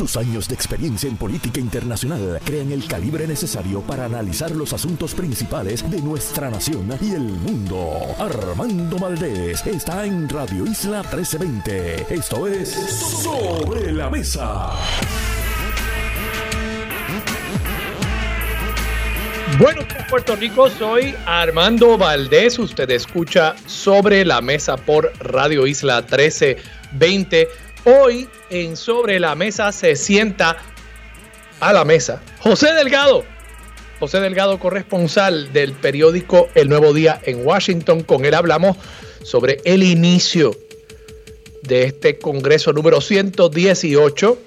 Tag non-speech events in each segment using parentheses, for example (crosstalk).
Sus años de experiencia en política internacional crean el calibre necesario para analizar los asuntos principales de nuestra nación y el mundo. Armando Valdés está en Radio Isla 1320. Esto es Sobre la Mesa. Bueno, Puerto Rico, soy Armando Valdés. Usted escucha Sobre la Mesa por Radio Isla 1320. Hoy en Sobre la Mesa se sienta a la mesa José Delgado. José Delgado, corresponsal del periódico El Nuevo Día en Washington. Con él hablamos sobre el inicio de este Congreso número 118,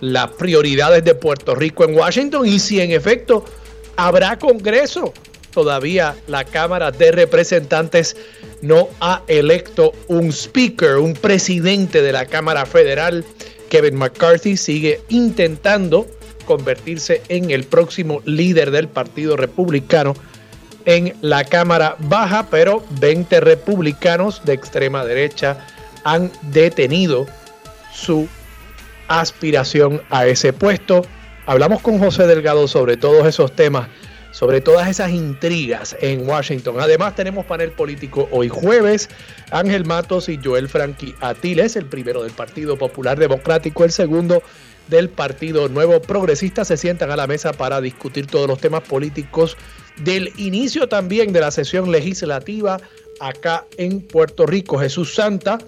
las prioridades de Puerto Rico en Washington y si en efecto habrá Congreso. Todavía la Cámara de Representantes no ha electo un speaker, un presidente de la Cámara Federal. Kevin McCarthy sigue intentando convertirse en el próximo líder del Partido Republicano en la Cámara Baja, pero 20 republicanos de extrema derecha han detenido su aspiración a ese puesto. Hablamos con José Delgado sobre todos esos temas, sobre todas esas intrigas en Washington. Además tenemos panel político hoy jueves. Ángel Matos y Joel Franqui Atiles, el primero del Partido Popular Democrático, el segundo del Partido Nuevo Progresista, se sientan a la mesa para discutir todos los temas políticos del inicio también de la sesión legislativa acá en Puerto Rico. Jesús Santa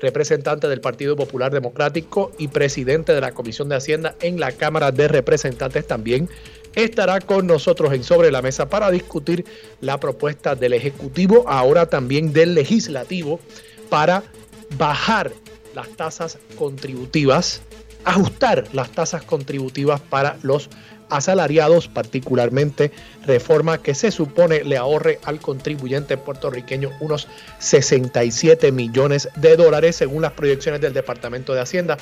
representante del Partido Popular Democrático y presidente de la Comisión de Hacienda en la Cámara de Representantes también estará con nosotros en Sobre la Mesa para discutir la propuesta del Ejecutivo, ahora también del Legislativo, para bajar las tasas contributivas, ajustar las tasas contributivas para los asalariados, particularmente reforma que se supone le ahorre al contribuyente puertorriqueño unos 67 millones de dólares según las proyecciones del Departamento de Hacienda.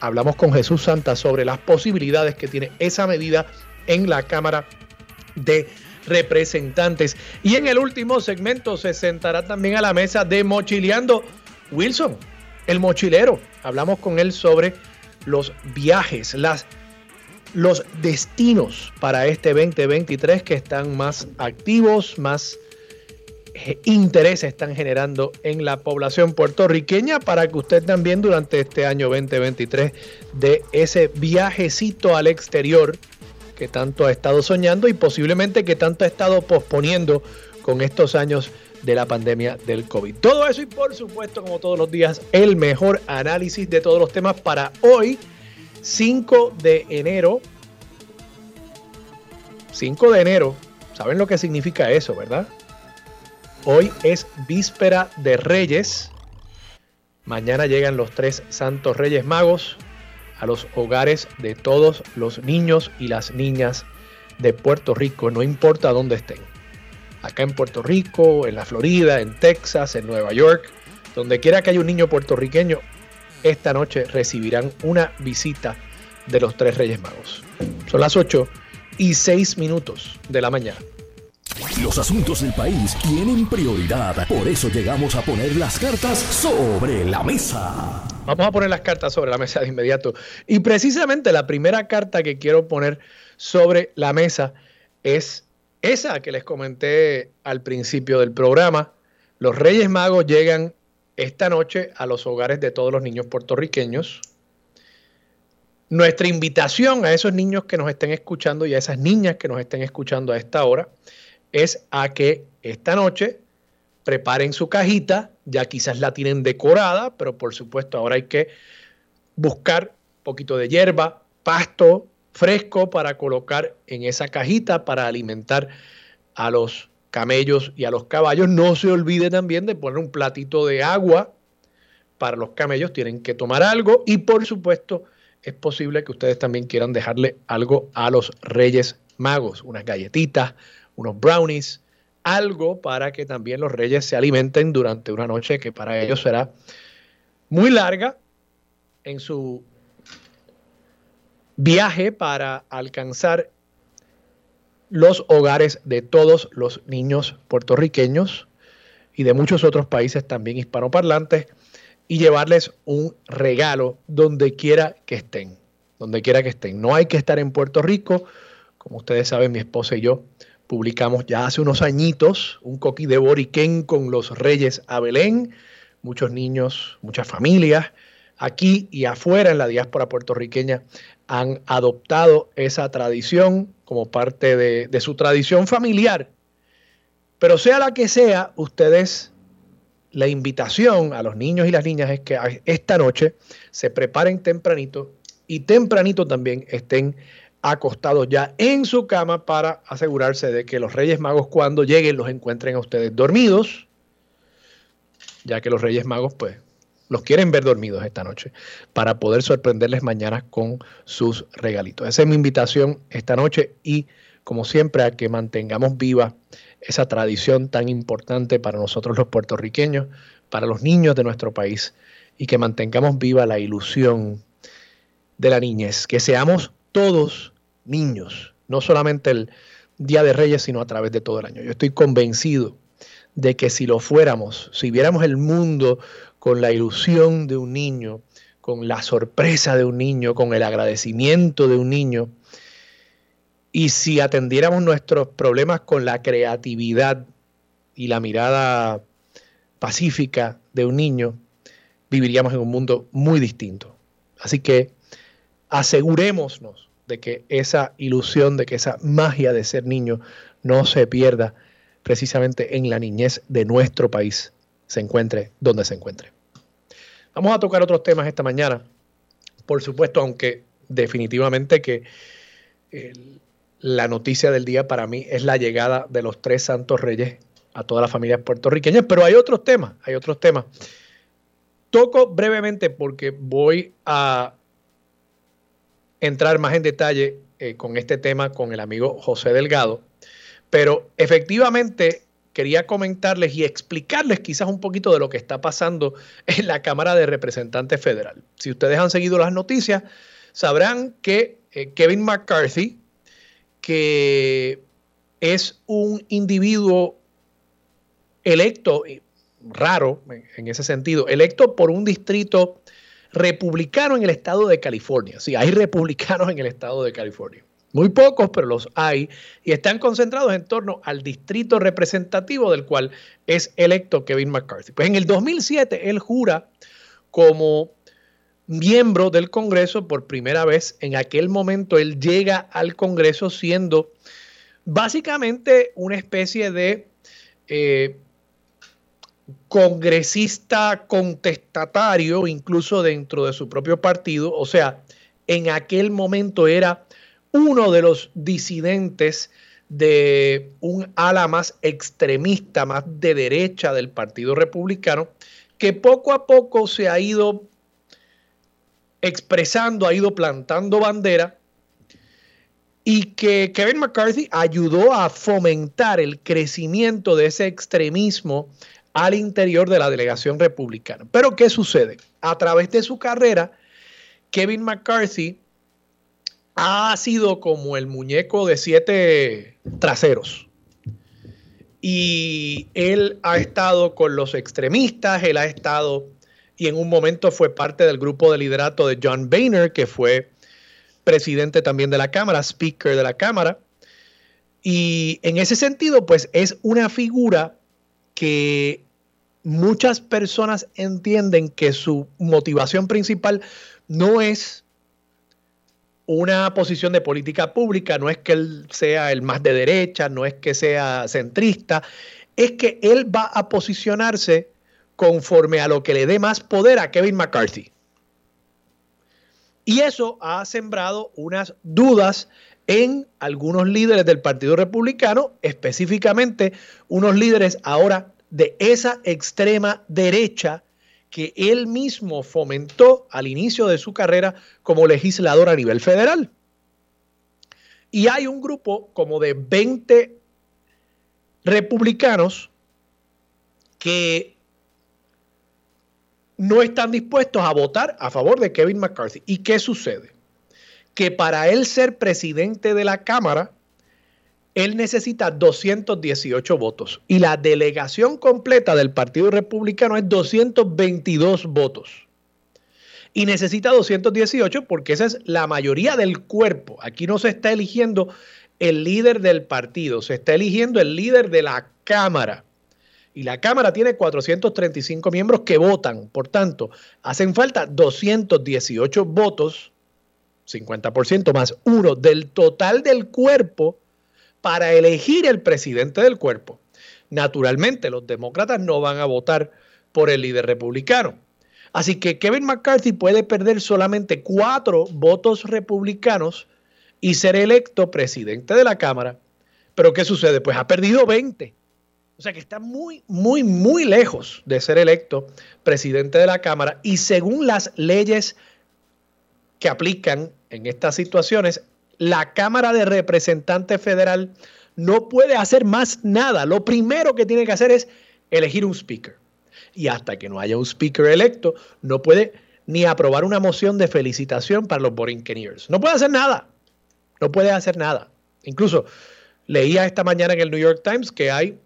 Hablamos con Jesús Santa sobre las posibilidades que tiene esa medida en la Cámara de Representantes. Y en el último segmento se sentará también a la mesa de Mochileando Wilson, el mochilero. Hablamos con él sobre los viajes, las los destinos para este 2023 que están más activos, más eh, interés están generando en la población puertorriqueña para que usted también durante este año 2023 de ese viajecito al exterior que tanto ha estado soñando y posiblemente que tanto ha estado posponiendo con estos años de la pandemia del COVID. Todo eso y por supuesto, como todos los días, el mejor análisis de todos los temas para hoy 5 de enero. 5 de enero. ¿Saben lo que significa eso, verdad? Hoy es víspera de Reyes. Mañana llegan los tres santos Reyes Magos a los hogares de todos los niños y las niñas de Puerto Rico, no importa dónde estén. Acá en Puerto Rico, en la Florida, en Texas, en Nueva York, donde quiera que haya un niño puertorriqueño, esta noche recibirán una visita de los tres Reyes Magos. Son las 8 y 6 minutos de la mañana. Los asuntos del país tienen prioridad, por eso llegamos a poner las cartas sobre la mesa. Vamos a poner las cartas sobre la mesa de inmediato. Y precisamente la primera carta que quiero poner sobre la mesa es esa que les comenté al principio del programa. Los Reyes Magos llegan esta noche a los hogares de todos los niños puertorriqueños. Nuestra invitación a esos niños que nos estén escuchando y a esas niñas que nos estén escuchando a esta hora es a que esta noche preparen su cajita, ya quizás la tienen decorada, pero por supuesto ahora hay que buscar un poquito de hierba, pasto fresco para colocar en esa cajita para alimentar a los camellos y a los caballos. No se olvide también de poner un platito de agua para los camellos, tienen que tomar algo y por supuesto es posible que ustedes también quieran dejarle algo a los reyes magos, unas galletitas, unos brownies, algo para que también los reyes se alimenten durante una noche que para ellos será muy larga en su viaje para alcanzar los hogares de todos los niños puertorriqueños y de muchos otros países también hispanoparlantes y llevarles un regalo donde quiera que estén. donde quiera que estén. No hay que estar en Puerto Rico. Como ustedes saben, mi esposa y yo publicamos ya hace unos añitos un coquí de Boriquén con los Reyes a Belén. Muchos niños, muchas familias aquí y afuera en la diáspora puertorriqueña han adoptado esa tradición como parte de, de su tradición familiar. Pero sea la que sea, ustedes la invitación a los niños y las niñas es que esta noche se preparen tempranito y tempranito también estén acostados ya en su cama para asegurarse de que los Reyes Magos cuando lleguen los encuentren a ustedes dormidos, ya que los Reyes Magos pues los quieren ver dormidos esta noche para poder sorprenderles mañana con sus regalitos. Esa es mi invitación esta noche y como siempre a que mantengamos viva esa tradición tan importante para nosotros los puertorriqueños, para los niños de nuestro país, y que mantengamos viva la ilusión de la niñez, que seamos todos niños, no solamente el Día de Reyes, sino a través de todo el año. Yo estoy convencido de que si lo fuéramos, si viéramos el mundo con la ilusión de un niño, con la sorpresa de un niño, con el agradecimiento de un niño, y si atendiéramos nuestros problemas con la creatividad y la mirada pacífica de un niño, viviríamos en un mundo muy distinto. Así que asegurémonos de que esa ilusión, de que esa magia de ser niño no se pierda precisamente en la niñez de nuestro país, se encuentre donde se encuentre. Vamos a tocar otros temas esta mañana. Por supuesto, aunque definitivamente que la noticia del día para mí es la llegada de los tres santos reyes a todas las familias puertorriqueñas, pero hay otros temas, hay otros temas. Toco brevemente porque voy a entrar más en detalle eh, con este tema con el amigo José Delgado, pero efectivamente quería comentarles y explicarles quizás un poquito de lo que está pasando en la Cámara de Representantes Federal. Si ustedes han seguido las noticias, sabrán que eh, Kevin McCarthy, que es un individuo electo, raro en ese sentido, electo por un distrito republicano en el estado de California. Sí, hay republicanos en el estado de California. Muy pocos, pero los hay, y están concentrados en torno al distrito representativo del cual es electo Kevin McCarthy. Pues en el 2007 él jura como miembro del Congreso por primera vez. En aquel momento él llega al Congreso siendo básicamente una especie de eh, congresista contestatario, incluso dentro de su propio partido. O sea, en aquel momento era uno de los disidentes de un ala más extremista, más de derecha del Partido Republicano, que poco a poco se ha ido expresando, ha ido plantando bandera y que Kevin McCarthy ayudó a fomentar el crecimiento de ese extremismo al interior de la delegación republicana. Pero ¿qué sucede? A través de su carrera, Kevin McCarthy ha sido como el muñeco de siete traseros. Y él ha estado con los extremistas, él ha estado y en un momento fue parte del grupo de liderato de John Boehner, que fue presidente también de la Cámara, speaker de la Cámara. Y en ese sentido, pues es una figura que muchas personas entienden que su motivación principal no es una posición de política pública, no es que él sea el más de derecha, no es que sea centrista, es que él va a posicionarse conforme a lo que le dé más poder a Kevin McCarthy. Y eso ha sembrado unas dudas en algunos líderes del Partido Republicano, específicamente unos líderes ahora de esa extrema derecha que él mismo fomentó al inicio de su carrera como legislador a nivel federal. Y hay un grupo como de 20 republicanos que no están dispuestos a votar a favor de Kevin McCarthy. ¿Y qué sucede? Que para él ser presidente de la Cámara, él necesita 218 votos y la delegación completa del Partido Republicano es 222 votos. y necesita 218 porque esa es la mayoría del cuerpo. Aquí no se está eligiendo el líder del partido, se está eligiendo el líder de la Cámara. Y la Cámara tiene 435 miembros que votan. Por tanto, hacen falta 218 votos, 50% más uno del total del cuerpo para elegir el presidente del cuerpo. Naturalmente, los demócratas no van a votar por el líder republicano. Así que Kevin McCarthy puede perder solamente cuatro votos republicanos y ser electo presidente de la Cámara. Pero ¿qué sucede? Pues ha perdido 20. O sea que está muy, muy, muy lejos de ser electo presidente de la Cámara. Y según las leyes que aplican en estas situaciones, la Cámara de Representantes Federal no puede hacer más nada. Lo primero que tiene que hacer es elegir un speaker. Y hasta que no haya un speaker electo, no puede ni aprobar una moción de felicitación para los Borinqueniers. No puede hacer nada. No puede hacer nada. Incluso leía esta mañana en el New York Times que hay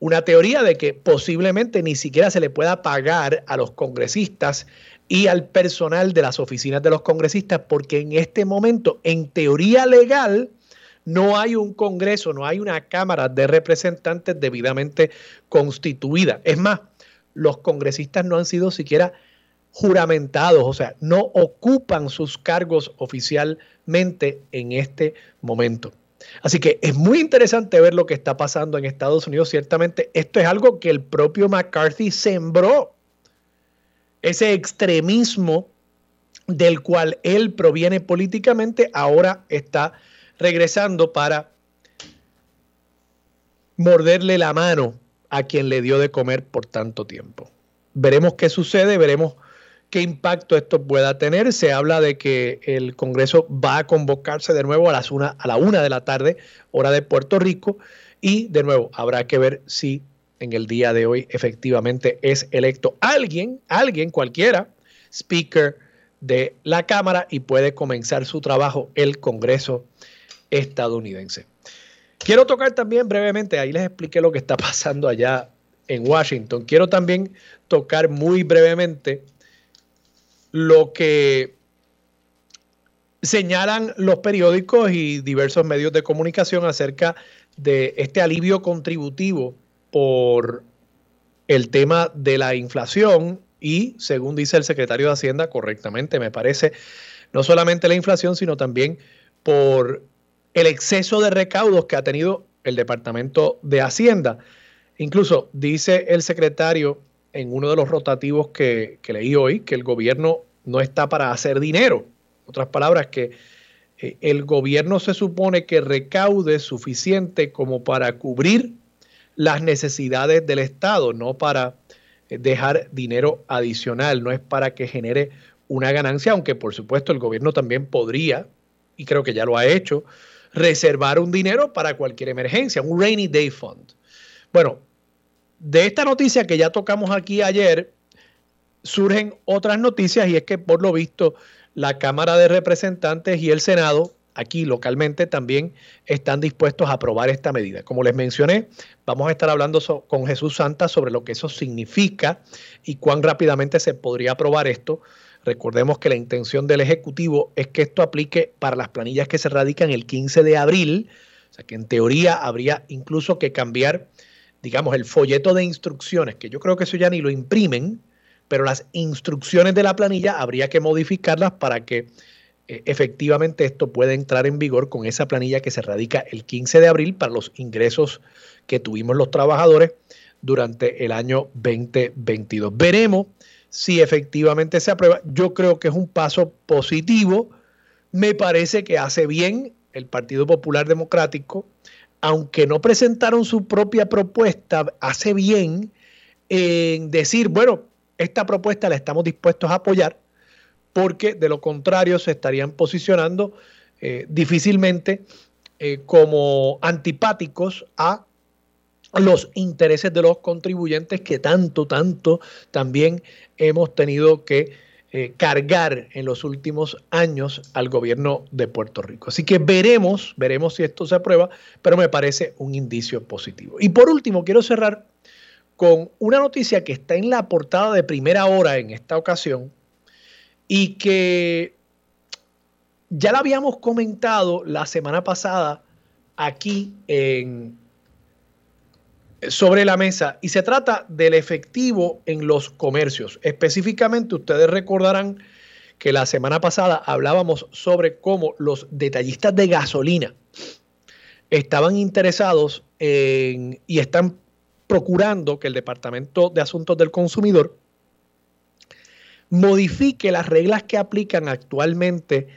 una teoría de que posiblemente ni siquiera se le pueda pagar a los congresistas y al personal de las oficinas de los congresistas, porque en este momento, en teoría legal, no hay un Congreso, no hay una Cámara de Representantes debidamente constituida. Es más, los congresistas no han sido siquiera juramentados, o sea, no ocupan sus cargos oficialmente en este momento. Así que es muy interesante ver lo que está pasando en Estados Unidos. Ciertamente, esto es algo que el propio McCarthy sembró. Ese extremismo del cual él proviene políticamente, ahora está regresando para morderle la mano a quien le dio de comer por tanto tiempo. Veremos qué sucede, veremos qué impacto esto pueda tener. Se habla de que el Congreso va a convocarse de nuevo a, las una, la una de la tarde, hora de Puerto Rico, y de nuevo habrá que ver si en el día de hoy efectivamente es electo alguien, alguien cualquiera, speaker de la Cámara y puede comenzar su trabajo el Congreso estadounidense. Quiero tocar también brevemente, ahí les expliqué lo que está pasando allá en Washington. Quiero también tocar muy brevemente lo que señalan los periódicos y diversos medios de comunicación acerca de este alivio contributivo por el tema de la inflación y, según dice el secretario de Hacienda, correctamente me parece, no solamente la inflación, sino también por el exceso de recaudos que ha tenido el Departamento de Hacienda. Incluso dice el secretario en uno de los rotativos que, leí hoy que el gobierno no está para hacer dinero. Otras palabras, que eh, el gobierno se supone que recaude suficiente como para cubrir las necesidades del Estado, no para eh, dejar dinero adicional, no es para que genere una ganancia, aunque por supuesto el gobierno también podría, y creo que ya lo ha hecho, reservar un dinero para cualquier emergencia, un rainy day fund. Bueno, de esta noticia que ya tocamos aquí ayer, surgen otras noticias y es que por lo visto la Cámara de Representantes y el Senado aquí localmente también están dispuestos a aprobar esta medida. Como les mencioné, vamos a estar hablando con Jesús Santa sobre lo que eso significa y cuán rápidamente se podría aprobar esto. Recordemos que la intención del Ejecutivo es que esto aplique para las planillas que se radican el 15 de abril, o sea que en teoría habría incluso que cambiar, digamos, el folleto de instrucciones, que yo creo que eso ya ni lo imprimen, pero las instrucciones de la planilla habría que modificarlas para que efectivamente esto pueda entrar en vigor con esa planilla que se radica el 15 de abril para los ingresos que tuvimos los trabajadores durante el año 2022. Veremos si efectivamente se aprueba. Yo creo que es un paso positivo. Me parece que hace bien el Partido Popular Democrático, aunque no presentaron su propia propuesta, hace bien en decir, bueno, esta propuesta la estamos dispuestos a apoyar, porque de lo contrario se estarían posicionando eh, difícilmente eh, como antipáticos a los intereses de los contribuyentes que tanto, tanto también hemos tenido que eh, cargar en los últimos años al gobierno de Puerto Rico. Así que veremos, veremos si esto se aprueba, pero me parece un indicio positivo. Y por último, quiero cerrar con una noticia que está en la portada de primera hora en esta ocasión y que ya la habíamos comentado la semana pasada aquí en sobre la mesa y se trata del efectivo en los comercios. Específicamente, ustedes recordarán que la semana pasada hablábamos sobre cómo los detallistas de gasolina estaban interesados en, y están procurando que el Departamento de Asuntos del Consumidor modifique las reglas que aplican actualmente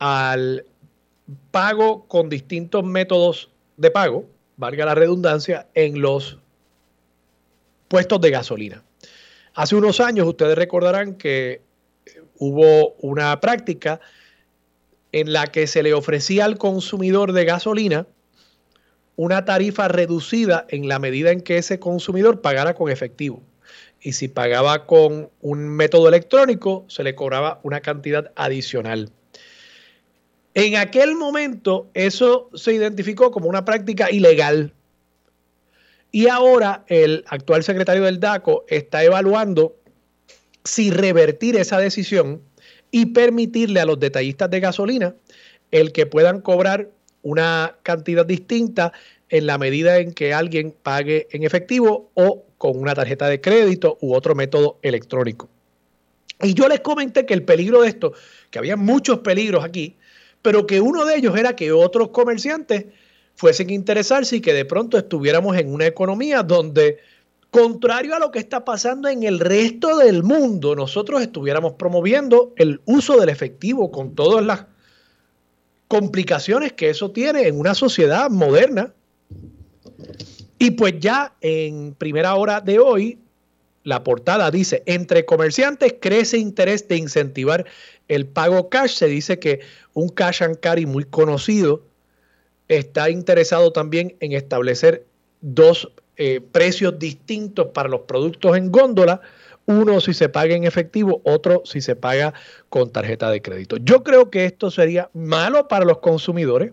al pago con distintos métodos de pago, valga la redundancia, en los puestos de gasolina. Hace unos años ustedes recordarán que hubo una práctica en la que se le ofrecía al consumidor de gasolina una tarifa reducida en la medida en que ese consumidor pagara con efectivo. Y si pagaba con un método electrónico, se le cobraba una cantidad adicional. En aquel momento eso se identificó como una práctica ilegal. Y ahora el actual secretario del DACO está evaluando si revertir esa decisión y permitirle a los detallistas de gasolina el que puedan cobrar una cantidad distinta en la medida en que alguien pague en efectivo o con una tarjeta de crédito u otro método electrónico. Y yo les comenté que el peligro de esto, que había muchos peligros aquí, pero que uno de ellos era que otros comerciantes fuesen a interesarse y que de pronto estuviéramos en una economía donde, contrario a lo que está pasando en el resto del mundo, nosotros estuviéramos promoviendo el uso del efectivo con todas las complicaciones que eso tiene en una sociedad moderna. Y pues ya en primera hora de hoy, la portada dice, entre comerciantes crece interés de incentivar el pago cash. Se dice que un cash and carry muy conocido está interesado también en establecer dos eh, precios distintos para los productos en góndola. Uno si se paga en efectivo, otro si se paga con tarjeta de crédito. Yo creo que esto sería malo para los consumidores.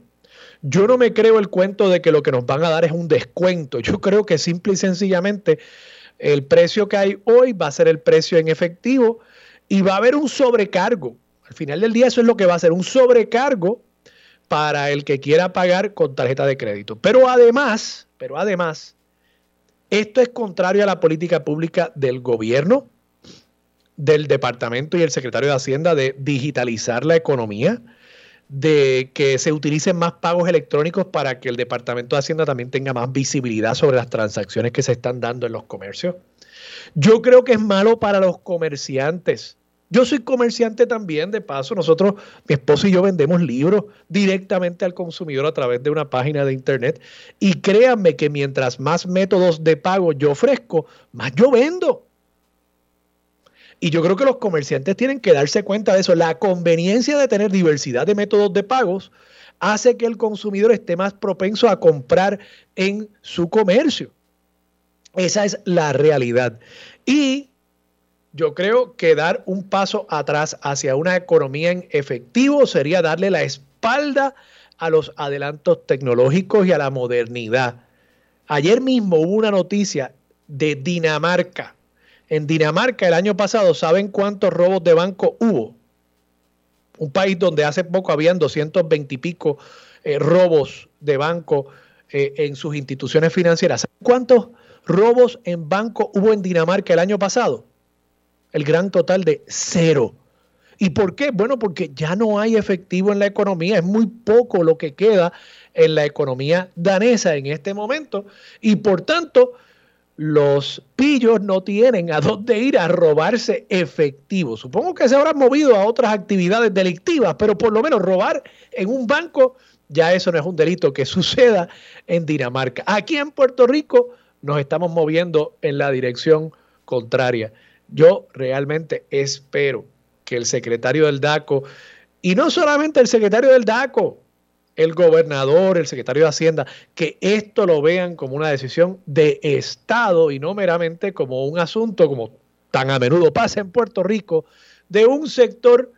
Yo no me creo el cuento de que lo que nos van a dar es un descuento. Yo creo que simple y sencillamente el precio que hay hoy va a ser el precio en efectivo y va a haber un sobrecargo. Al final del día eso es lo que va a ser un sobrecargo para el que quiera pagar con tarjeta de crédito. Pero además, pero además, esto es contrario a la política pública del gobierno, del departamento y el secretario de Hacienda de digitalizar la economía, de que se utilicen más pagos electrónicos para que el departamento de Hacienda también tenga más visibilidad sobre las transacciones que se están dando en los comercios. Yo creo que es malo para los comerciantes yo soy comerciante también, de paso. Nosotros, mi esposo y yo vendemos libros directamente al consumidor a través de una página de internet. Y créanme que mientras más métodos de pago yo ofrezco, más yo vendo. Y yo creo que los comerciantes tienen que darse cuenta de eso. La conveniencia de tener diversidad de métodos de pagos hace que el consumidor esté más propenso a comprar en su comercio. Esa es la realidad. Y yo creo que dar un paso atrás hacia una economía en efectivo sería darle la espalda a los adelantos tecnológicos y a la modernidad. Ayer mismo hubo una noticia de Dinamarca. En Dinamarca el año pasado, ¿saben cuántos robos de banco hubo? Un país donde hace poco habían 220 y pico eh, robos de banco eh, en sus instituciones financieras. ¿Saben cuántos robos en banco hubo en Dinamarca el año pasado? el gran total de cero. ¿Y por qué? Bueno, porque ya no hay efectivo en la economía, es muy poco lo que queda en la economía danesa en este momento y por tanto los pillos no tienen a dónde ir a robarse efectivo. Supongo que se habrán movido a otras actividades delictivas, pero por lo menos robar en un banco, ya eso no es un delito que suceda en Dinamarca. Aquí en Puerto Rico nos estamos moviendo en la dirección contraria. Yo realmente espero que el secretario del DACO, y no solamente el secretario del DACO, el gobernador, el secretario de Hacienda, que esto lo vean como una decisión de Estado y no meramente como un asunto, como tan a menudo pasa en Puerto Rico, de un sector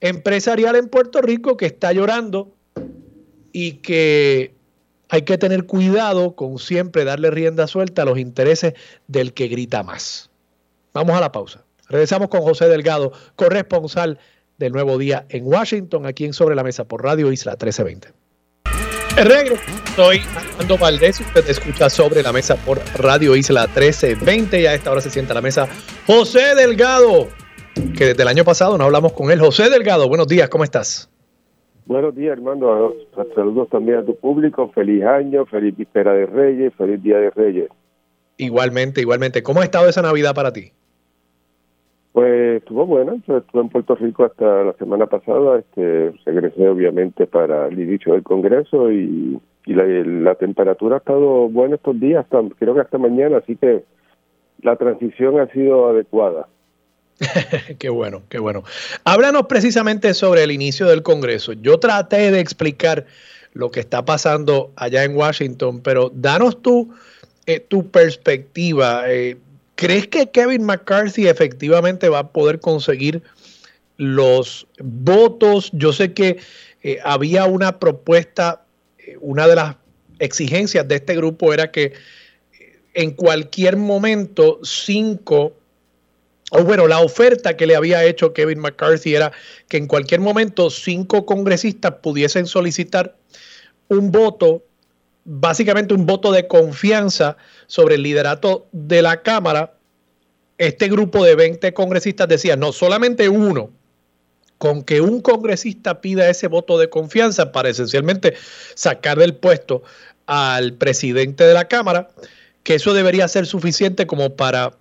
empresarial en Puerto Rico que está llorando y que hay que tener cuidado con siempre darle rienda suelta a los intereses del que grita más. Vamos a la pausa. Regresamos con José Delgado, corresponsal del Nuevo Día en Washington, aquí en Sobre la Mesa por Radio Isla 1320. Regreso. Soy Armando Valdés. Usted escucha sobre la mesa por Radio Isla 1320. Y a esta hora se sienta a la mesa José Delgado, que desde el año pasado no hablamos con él. José Delgado, buenos días, ¿cómo estás? Buenos días, Armando. Saludos también a tu público. Feliz año, feliz víspera de Reyes, feliz Día de Reyes. Igualmente, igualmente. ¿Cómo ha estado esa Navidad para ti? Pues estuvo bueno, estuve en Puerto Rico hasta la semana pasada, este, regresé obviamente para el inicio del Congreso y, la, temperatura ha estado buena estos días, hasta, creo que hasta mañana, así que la transición ha sido adecuada. (laughs) qué bueno, qué bueno. Háblanos precisamente sobre el inicio del Congreso. Yo traté de explicar lo que está pasando allá en Washington, pero danos tú eh, tu perspectiva. Eh, ¿Crees que Kevin McCarthy efectivamente va a poder conseguir los votos? Yo sé que eh, había una propuesta, eh, una de las exigencias de este grupo era que eh, en cualquier momento cinco, o bueno, la oferta que le había hecho Kevin McCarthy era que en cualquier momento cinco congresistas pudiesen solicitar un voto básicamente un voto de confianza sobre el liderato de la Cámara. Este grupo de 20 congresistas decía, no, solamente uno, con que un congresista pida ese voto de confianza para esencialmente sacar del puesto al presidente de la Cámara, que eso debería ser suficiente como para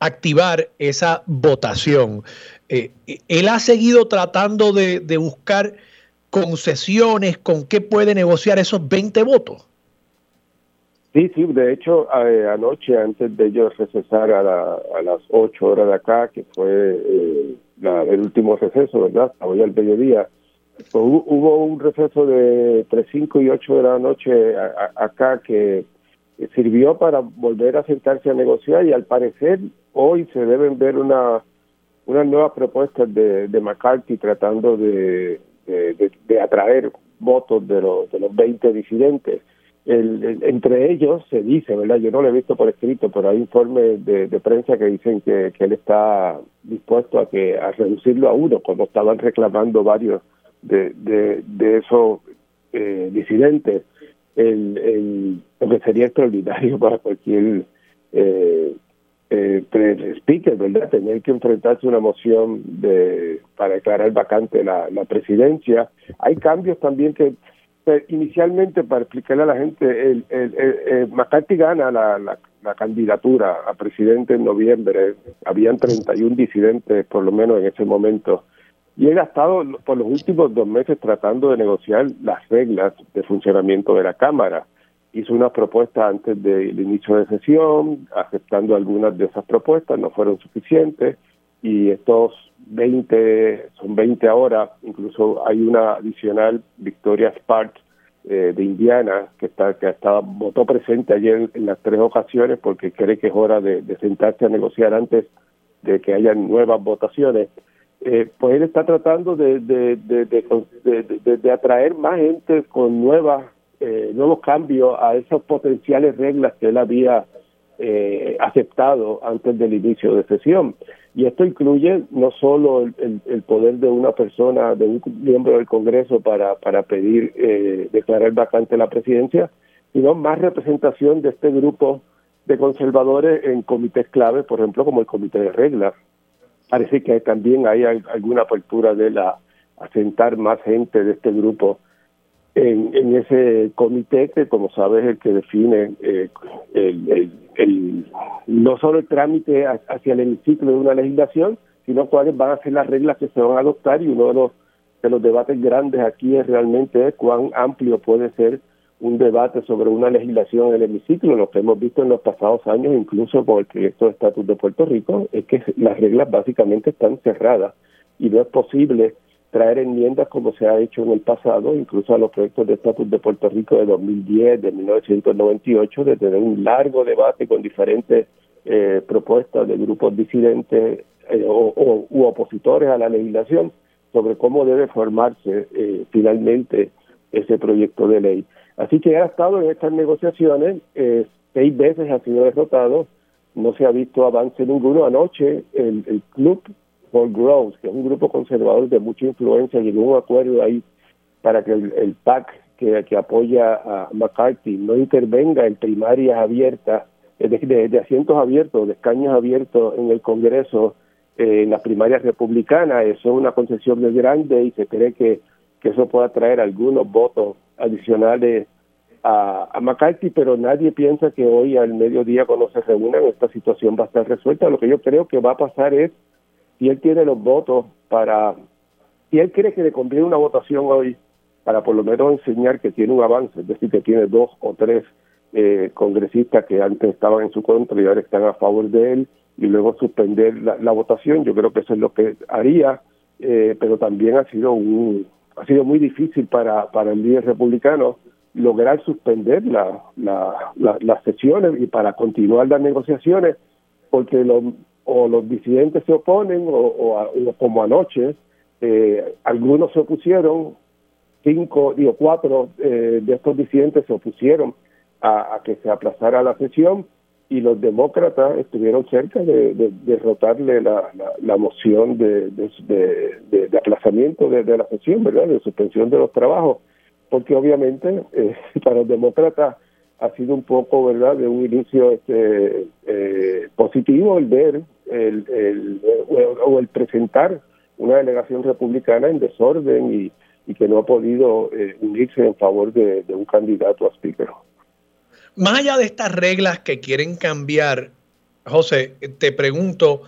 activar esa votación. Eh, él ha seguido tratando de, de buscar concesiones, con qué puede negociar esos 20 votos? Sí, sí, de hecho, eh, anoche, antes de ellos recesar a, las 8 horas de acá, que fue eh, el último receso, ¿verdad? Hoy al mediodía, pues, hubo un receso de entre 5 y 8 de la noche acá que sirvió para volver a sentarse a negociar y al parecer hoy se deben ver una unas nuevas propuestas de, de McCarthy tratando de, de, atraer votos de los, de los 20 disidentes. El, entre ellos se dice, ¿verdad? Yo no lo he visto por escrito, pero hay informes de, prensa que dicen que, que, él está dispuesto a que a reducirlo a uno, como estaban reclamando varios de, de, de esos eh, disidentes. El, lo que sería extraordinario (laughs) para cualquier eh, eh, speaker, ¿verdad? Tener que enfrentarse a una moción de para declarar vacante la, presidencia. Hay cambios también que eh, inicialmente para explicarle a la gente, el, el, McCarthy gana la, la, candidatura a presidente en noviembre. Habían 31 disidentes por lo menos en ese momento. Y él ha estado por los últimos dos meses tratando de negociar las reglas de funcionamiento de la Cámara hizo una propuesta antes del inicio de sesión, aceptando algunas de esas propuestas, no fueron suficientes, y estos 20, son 20 ahora, incluso hay una adicional, Victoria Sparks, eh, de Indiana, que está que estaba, votó presente ayer en las tres ocasiones porque cree que es hora de, sentarse a negociar antes de que haya nuevas votaciones. Eh, pues él está tratando de, de, de, atraer más gente con nuevas eh, nuevos cambios a esas potenciales reglas que él había eh, aceptado antes del inicio de sesión. Y esto incluye no solo el, poder de una persona, de un miembro del Congreso para, para pedir eh, declarar vacante la presidencia, sino más representación de este grupo de conservadores en comités clave, por ejemplo, como el Comité de Reglas. Parece que también hay alguna apertura de la asentar más gente de este grupo en, ese comité que, como sabes, es el que define eh, el, no solo el trámite hacia el hemiciclo de una legislación, sino cuáles van a ser las reglas que se van a adoptar y uno de los, de los debates grandes aquí es realmente cuán amplio puede ser un debate sobre una legislación en el hemiciclo. Lo que hemos visto en los pasados años, incluso con el proyecto de estatus de Puerto Rico, es que las reglas básicamente están cerradas y no es posible traer enmiendas como se ha hecho en el pasado, incluso a los proyectos de estatus de Puerto Rico de 2010, de 1998, de tener un largo debate con diferentes eh, propuestas de grupos disidentes eh, o, u opositores a la legislación sobre cómo debe formarse eh, finalmente ese proyecto de ley. Así que ha estado en estas negociaciones, seis veces ha sido derrotado, no se ha visto avance ninguno. Anoche el, el Club Growth, que es un grupo conservador de mucha influencia, llegó a un acuerdo ahí para que el, el PAC que, que, apoya a McCarthy no intervenga en primarias abiertas, de, de, de asientos abiertos, de escaños abiertos en el Congreso eh, en las primarias republicanas. Eso es una concesión muy grande y se cree que, que eso pueda traer algunos votos adicionales a, a, McCarthy, pero nadie piensa que hoy al mediodía cuando se reúnan esta situación va a estar resuelta. Lo que yo creo que va a pasar es, si él tiene los votos para, si él cree que le conviene una votación hoy para por lo menos enseñar que tiene un avance, es decir, que tiene dos o tres eh, congresistas que antes estaban en su contra y ahora están a favor de él, y luego suspender la, votación, yo creo que eso es lo que haría, eh, pero también ha sido un, ha sido muy difícil para, para el líder republicano lograr suspender la, la, la, las sesiones y para continuar las negociaciones, porque los, o los disidentes se oponen o, o, o como anoche, eh, algunos se opusieron, cinco, digo, cuatro eh, de estos disidentes se opusieron a, que se aplazara la sesión y los demócratas estuvieron cerca de, de, de derrotarle la, la, la, moción de, de, de aplazamiento de, la sesión, ¿verdad? De suspensión de los trabajos porque obviamente eh, (laughs) para los demócratas ha sido un poco, ¿verdad?, de un inicio este, eh, positivo el ver el, o el presentar una delegación republicana en desorden y, y que no ha podido eh, unirse en favor de, de, un candidato a speaker. Más allá de estas reglas que quieren cambiar, José, te pregunto,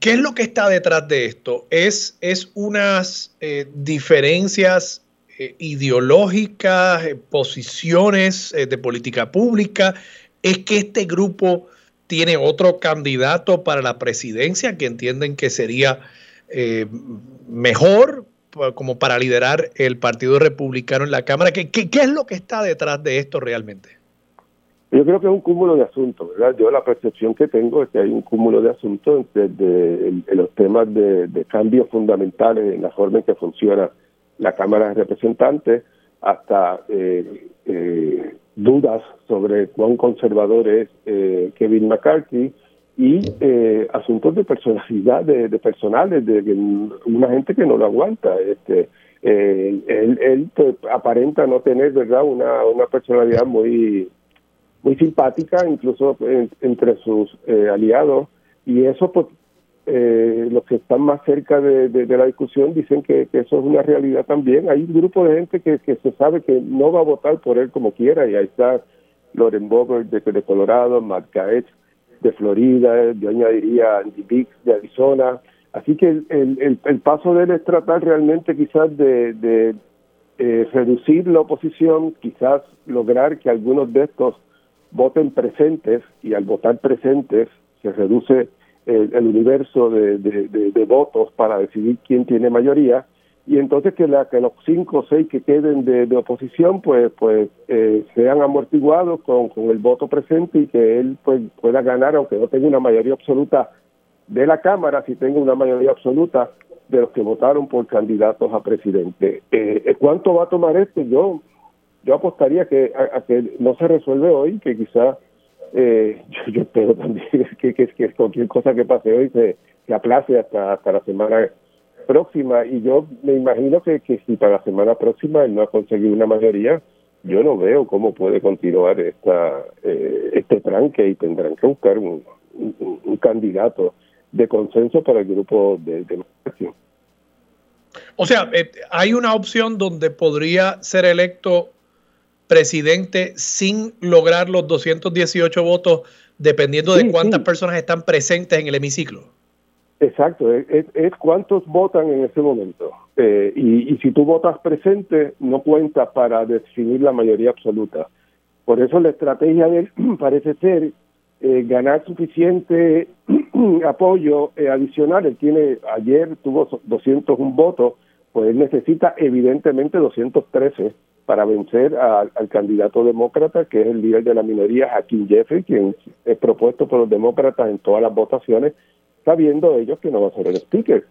¿qué es lo que está detrás de esto? ¿Es, es unas eh, diferencias eh, ideológicas, eh, posiciones eh, de política pública. Es que este grupo tiene otro candidato para la presidencia que entienden que sería mejor como para liderar el Partido Republicano en la Cámara. ¿Qué, ¿Qué, es lo que está detrás de esto realmente? Yo creo que es un cúmulo de asuntos, ¿verdad? Yo la percepción que tengo es que hay un cúmulo de asuntos desde en, en los temas de, de cambios fundamentales en la forma en que funciona la Cámara de Representantes hasta eh, eh, dudas sobre cuán conservador es eh, Kevin McCarthy y eh, asuntos de personalidad, de, personales, de, una gente que no lo aguanta. Este, eh, él, él pues, aparenta no tener, ¿verdad?, una, una personalidad muy muy simpática, incluso en, entre sus aliados, y eso pues eh, los que están más cerca de, la discusión dicen que, que, eso es una realidad también. Hay un grupo de gente que, se sabe que no va a votar por él como quiera, y ahí está Loren Boger de, Colorado, Matt Gaetz de Florida, yo añadiría Andy Biggs de Arizona. Así que el, el, el, paso de él es tratar realmente quizás de, de eh, reducir la oposición, quizás lograr que algunos de estos voten presentes, y al votar presentes se reduce el, universo de, de, votos para decidir quién tiene mayoría y entonces que, la, que los cinco o seis que queden de, oposición pues pues eh, sean amortiguados con, con el voto presente y que él pues pueda ganar aunque no tenga una mayoría absoluta de la Cámara, si tenga una mayoría absoluta de los que votaron por candidatos a presidente. Eh, ¿Cuánto va a tomar esto? Yo yo apostaría que a, a que no se resuelve hoy, que quizá eh, (laughs) yo, yo, espero también (laughs) que, que, que, cualquier cosa que pase hoy se, aplace hasta, hasta la semana próxima y yo me imagino que, que si para la semana próxima él no ha conseguido una mayoría, yo no veo cómo puede continuar esta eh, este tranque y tendrán que buscar un, un, candidato de consenso para el grupo de democracia. O sea, eh, hay una opción donde podría ser electo presidente sin lograr los 218 votos, dependiendo de sí, cuántas sí. personas están presentes en el hemiciclo. Exacto, es, es cuántos votan en ese momento. Eh, y, y, si tú votas presente, no cuenta para definir la mayoría absoluta. Por eso la estrategia de él (clears throat) parece ser eh, ganar suficiente (clears throat) apoyo eh, adicional. Él tiene, ayer tuvo 201 votos, pues él necesita evidentemente 213 para vencer al candidato demócrata, que es el líder de la minoría, Hakeem Jeffrey, quien es propuesto por los demócratas en todas las votaciones, sabiendo ellos que no va a ser el speaker,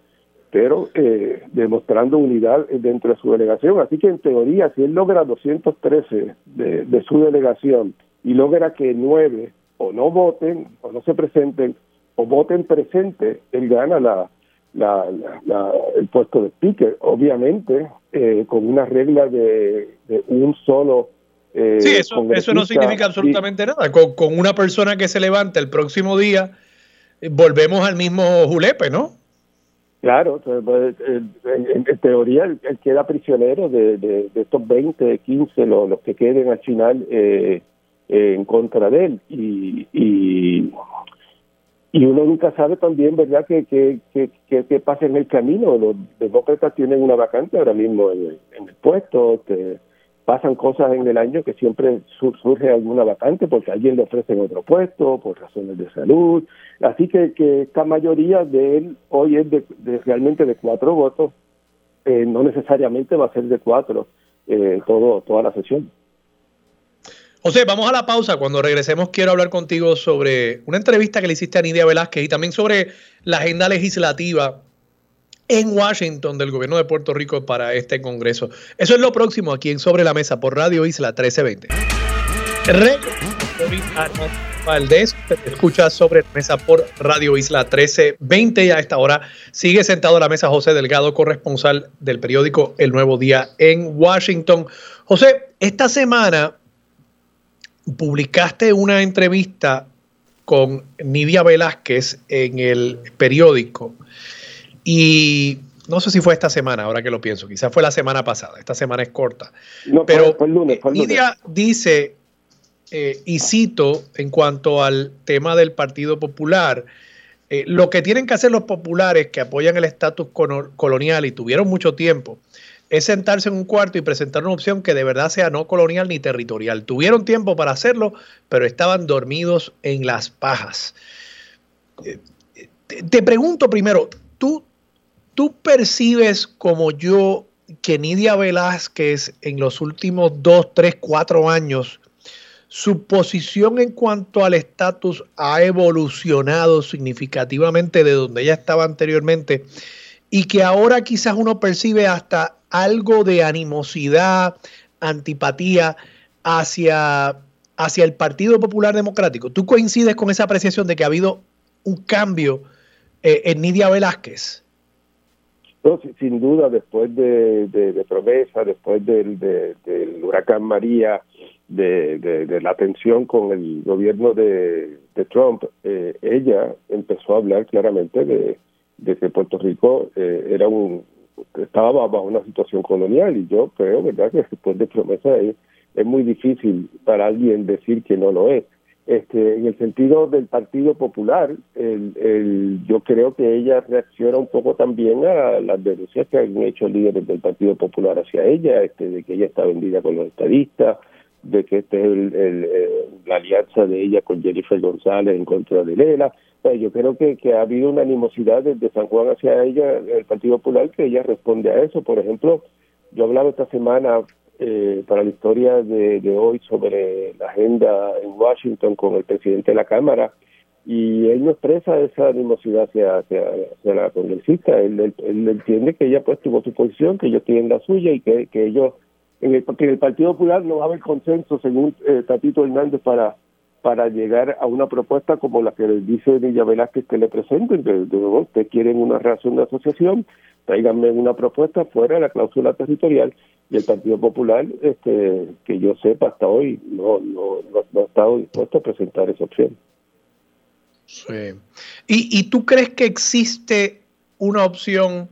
pero eh, demostrando unidad dentro de su delegación. Así que en teoría, si él logra 213 de, de su delegación y logra que nueve o no voten o no se presenten o voten presente, él gana la, la, el puesto de speaker, obviamente eh, con una regla de, un solo... Eh, sí, eso, eso no significa absolutamente nada. Con, con, una persona que se levanta el próximo día, eh, volvemos al mismo julepe, ¿no? Claro, pues, en, teoría él, queda prisionero de, de, estos 20, 15, los, los que queden al final eh, en contra de él. Y, y, y, uno nunca sabe también, ¿verdad?, que, que, que, que, pasa en el camino. Los demócratas tienen una vacante ahora mismo en el, en el puesto. Que, pasan cosas en el año que siempre surge alguna vacante porque alguien le ofrece otro puesto por razones de salud. Así que, que esta mayoría de él hoy es de, realmente de cuatro votos, eh, no necesariamente va a ser de cuatro eh, todo, toda la sesión. José, vamos a la pausa. Cuando regresemos quiero hablar contigo sobre una entrevista que le hiciste a Nidia Velázquez y también sobre la agenda legislativa en Washington del gobierno de Puerto Rico para este Congreso. Eso es lo próximo aquí en Sobre la Mesa por Radio Isla 1320. Valdés, te escucha sobre la mesa por Radio Isla 1320 y a esta hora sigue sentado a la mesa José Delgado, corresponsal del periódico El Nuevo Día en Washington. José, esta semana publicaste una entrevista con Nidia Velázquez en el periódico y no sé si fue esta semana, ahora que lo pienso, quizás fue la semana pasada, esta semana es corta. pero fue, el lunes, Nidia dice, eh, y cito en cuanto al tema del Partido Popular, eh, lo que tienen que hacer los populares que apoyan el estatus colonial y tuvieron mucho tiempo es sentarse en un cuarto y presentar una opción que de verdad sea no colonial ni territorial. Tuvieron tiempo para hacerlo, pero estaban dormidos en las pajas. Eh, te pregunto primero, ¿tú tú percibes como yo que Nidia Velázquez en los últimos dos, tres, cuatro años, su posición en cuanto al estatus ha evolucionado significativamente de donde ella estaba anteriormente y que ahora quizás uno percibe hasta algo de animosidad, antipatía hacia, hacia el Partido Popular Democrático. ¿Tú coincides con esa apreciación de que ha habido un cambio eh, en Nidia Velázquez? sin duda, después de, de, Promesa, después del, del huracán María, de, la tensión con el gobierno de, Trump, eh, ella empezó a hablar claramente de, que Puerto Rico eh, era un estaba bajo una situación colonial y yo creo, ¿verdad?, que después de Promesa es, es muy difícil para alguien decir que no lo es. Este, en el sentido del Partido Popular, el, yo creo que ella reacciona un poco también a las denuncias que han hecho líderes del Partido Popular hacia ella, este, de que ella está vendida con los estadistas, de que este es la alianza de ella con Jennifer González en contra de Lela. Pues yo creo que, que ha habido una animosidad desde San Juan hacia ella, el Partido Popular, que ella responde a eso. Por ejemplo, yo hablaba esta semana eh, para la historia de, hoy sobre la agenda en Washington con el presidente de la Cámara y él no expresa esa animosidad hacia, la congresista, él, entiende que ella pues tuvo su posición, que ellos tienen la suya y que, que ellos, en el, que en el Partido Popular no va a haber consenso según eh, Tatito Hernández para para llegar a una propuesta como la que les dice Villa Velázquez que le presenten, de, de, ustedes quieren una razón de asociación, tráiganme una propuesta fuera de la cláusula territorial y el Partido Popular, este, que yo sepa hasta hoy, no, no, no, ha estado dispuesto a presentar esa opción. Sí. ¿Y, ¿Y tú crees que existe una opción?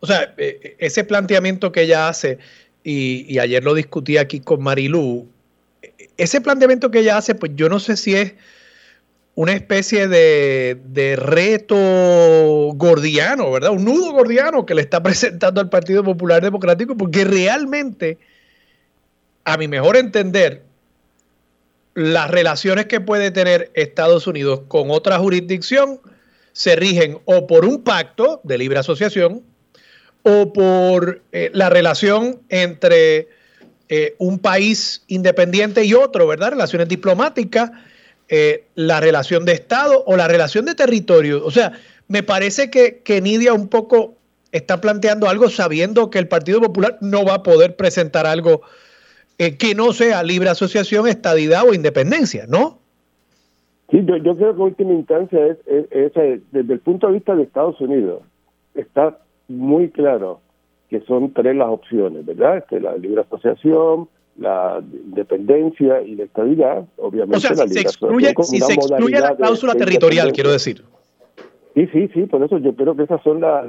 O sea, e, e, ese planteamiento que ella hace, y, ayer lo discutí aquí con Marilú, ese planteamiento que ella hace, pues yo no sé si es una especie de, reto gordiano, ¿verdad? Un nudo gordiano que le está (laughs) presentando al Partido Popular Democrático, porque realmente, a mi mejor entender, las relaciones que puede tener Estados Unidos con otra jurisdicción se rigen o por un pacto de libre asociación o por eh, la relación entre eh, un país independiente y otro, ¿verdad? Relaciones diplomáticas eh, la relación de Estado o la relación de territorio. O sea, me parece que, que Nidia un poco está planteando algo sabiendo que el Partido Popular no va a poder presentar algo eh, que no sea libre asociación, estadidad o independencia, ¿no? Sí, yo, creo que última instancia es, es, desde el punto de vista de Estados Unidos, está muy claro que son tres las opciones, ¿verdad? Este, la libre asociación, la independencia y la estabilidad, obviamente. O sea, la se excluye, si se excluye la cláusula territorial, quiero decir. Sí, sí, sí, por eso yo creo que esas son las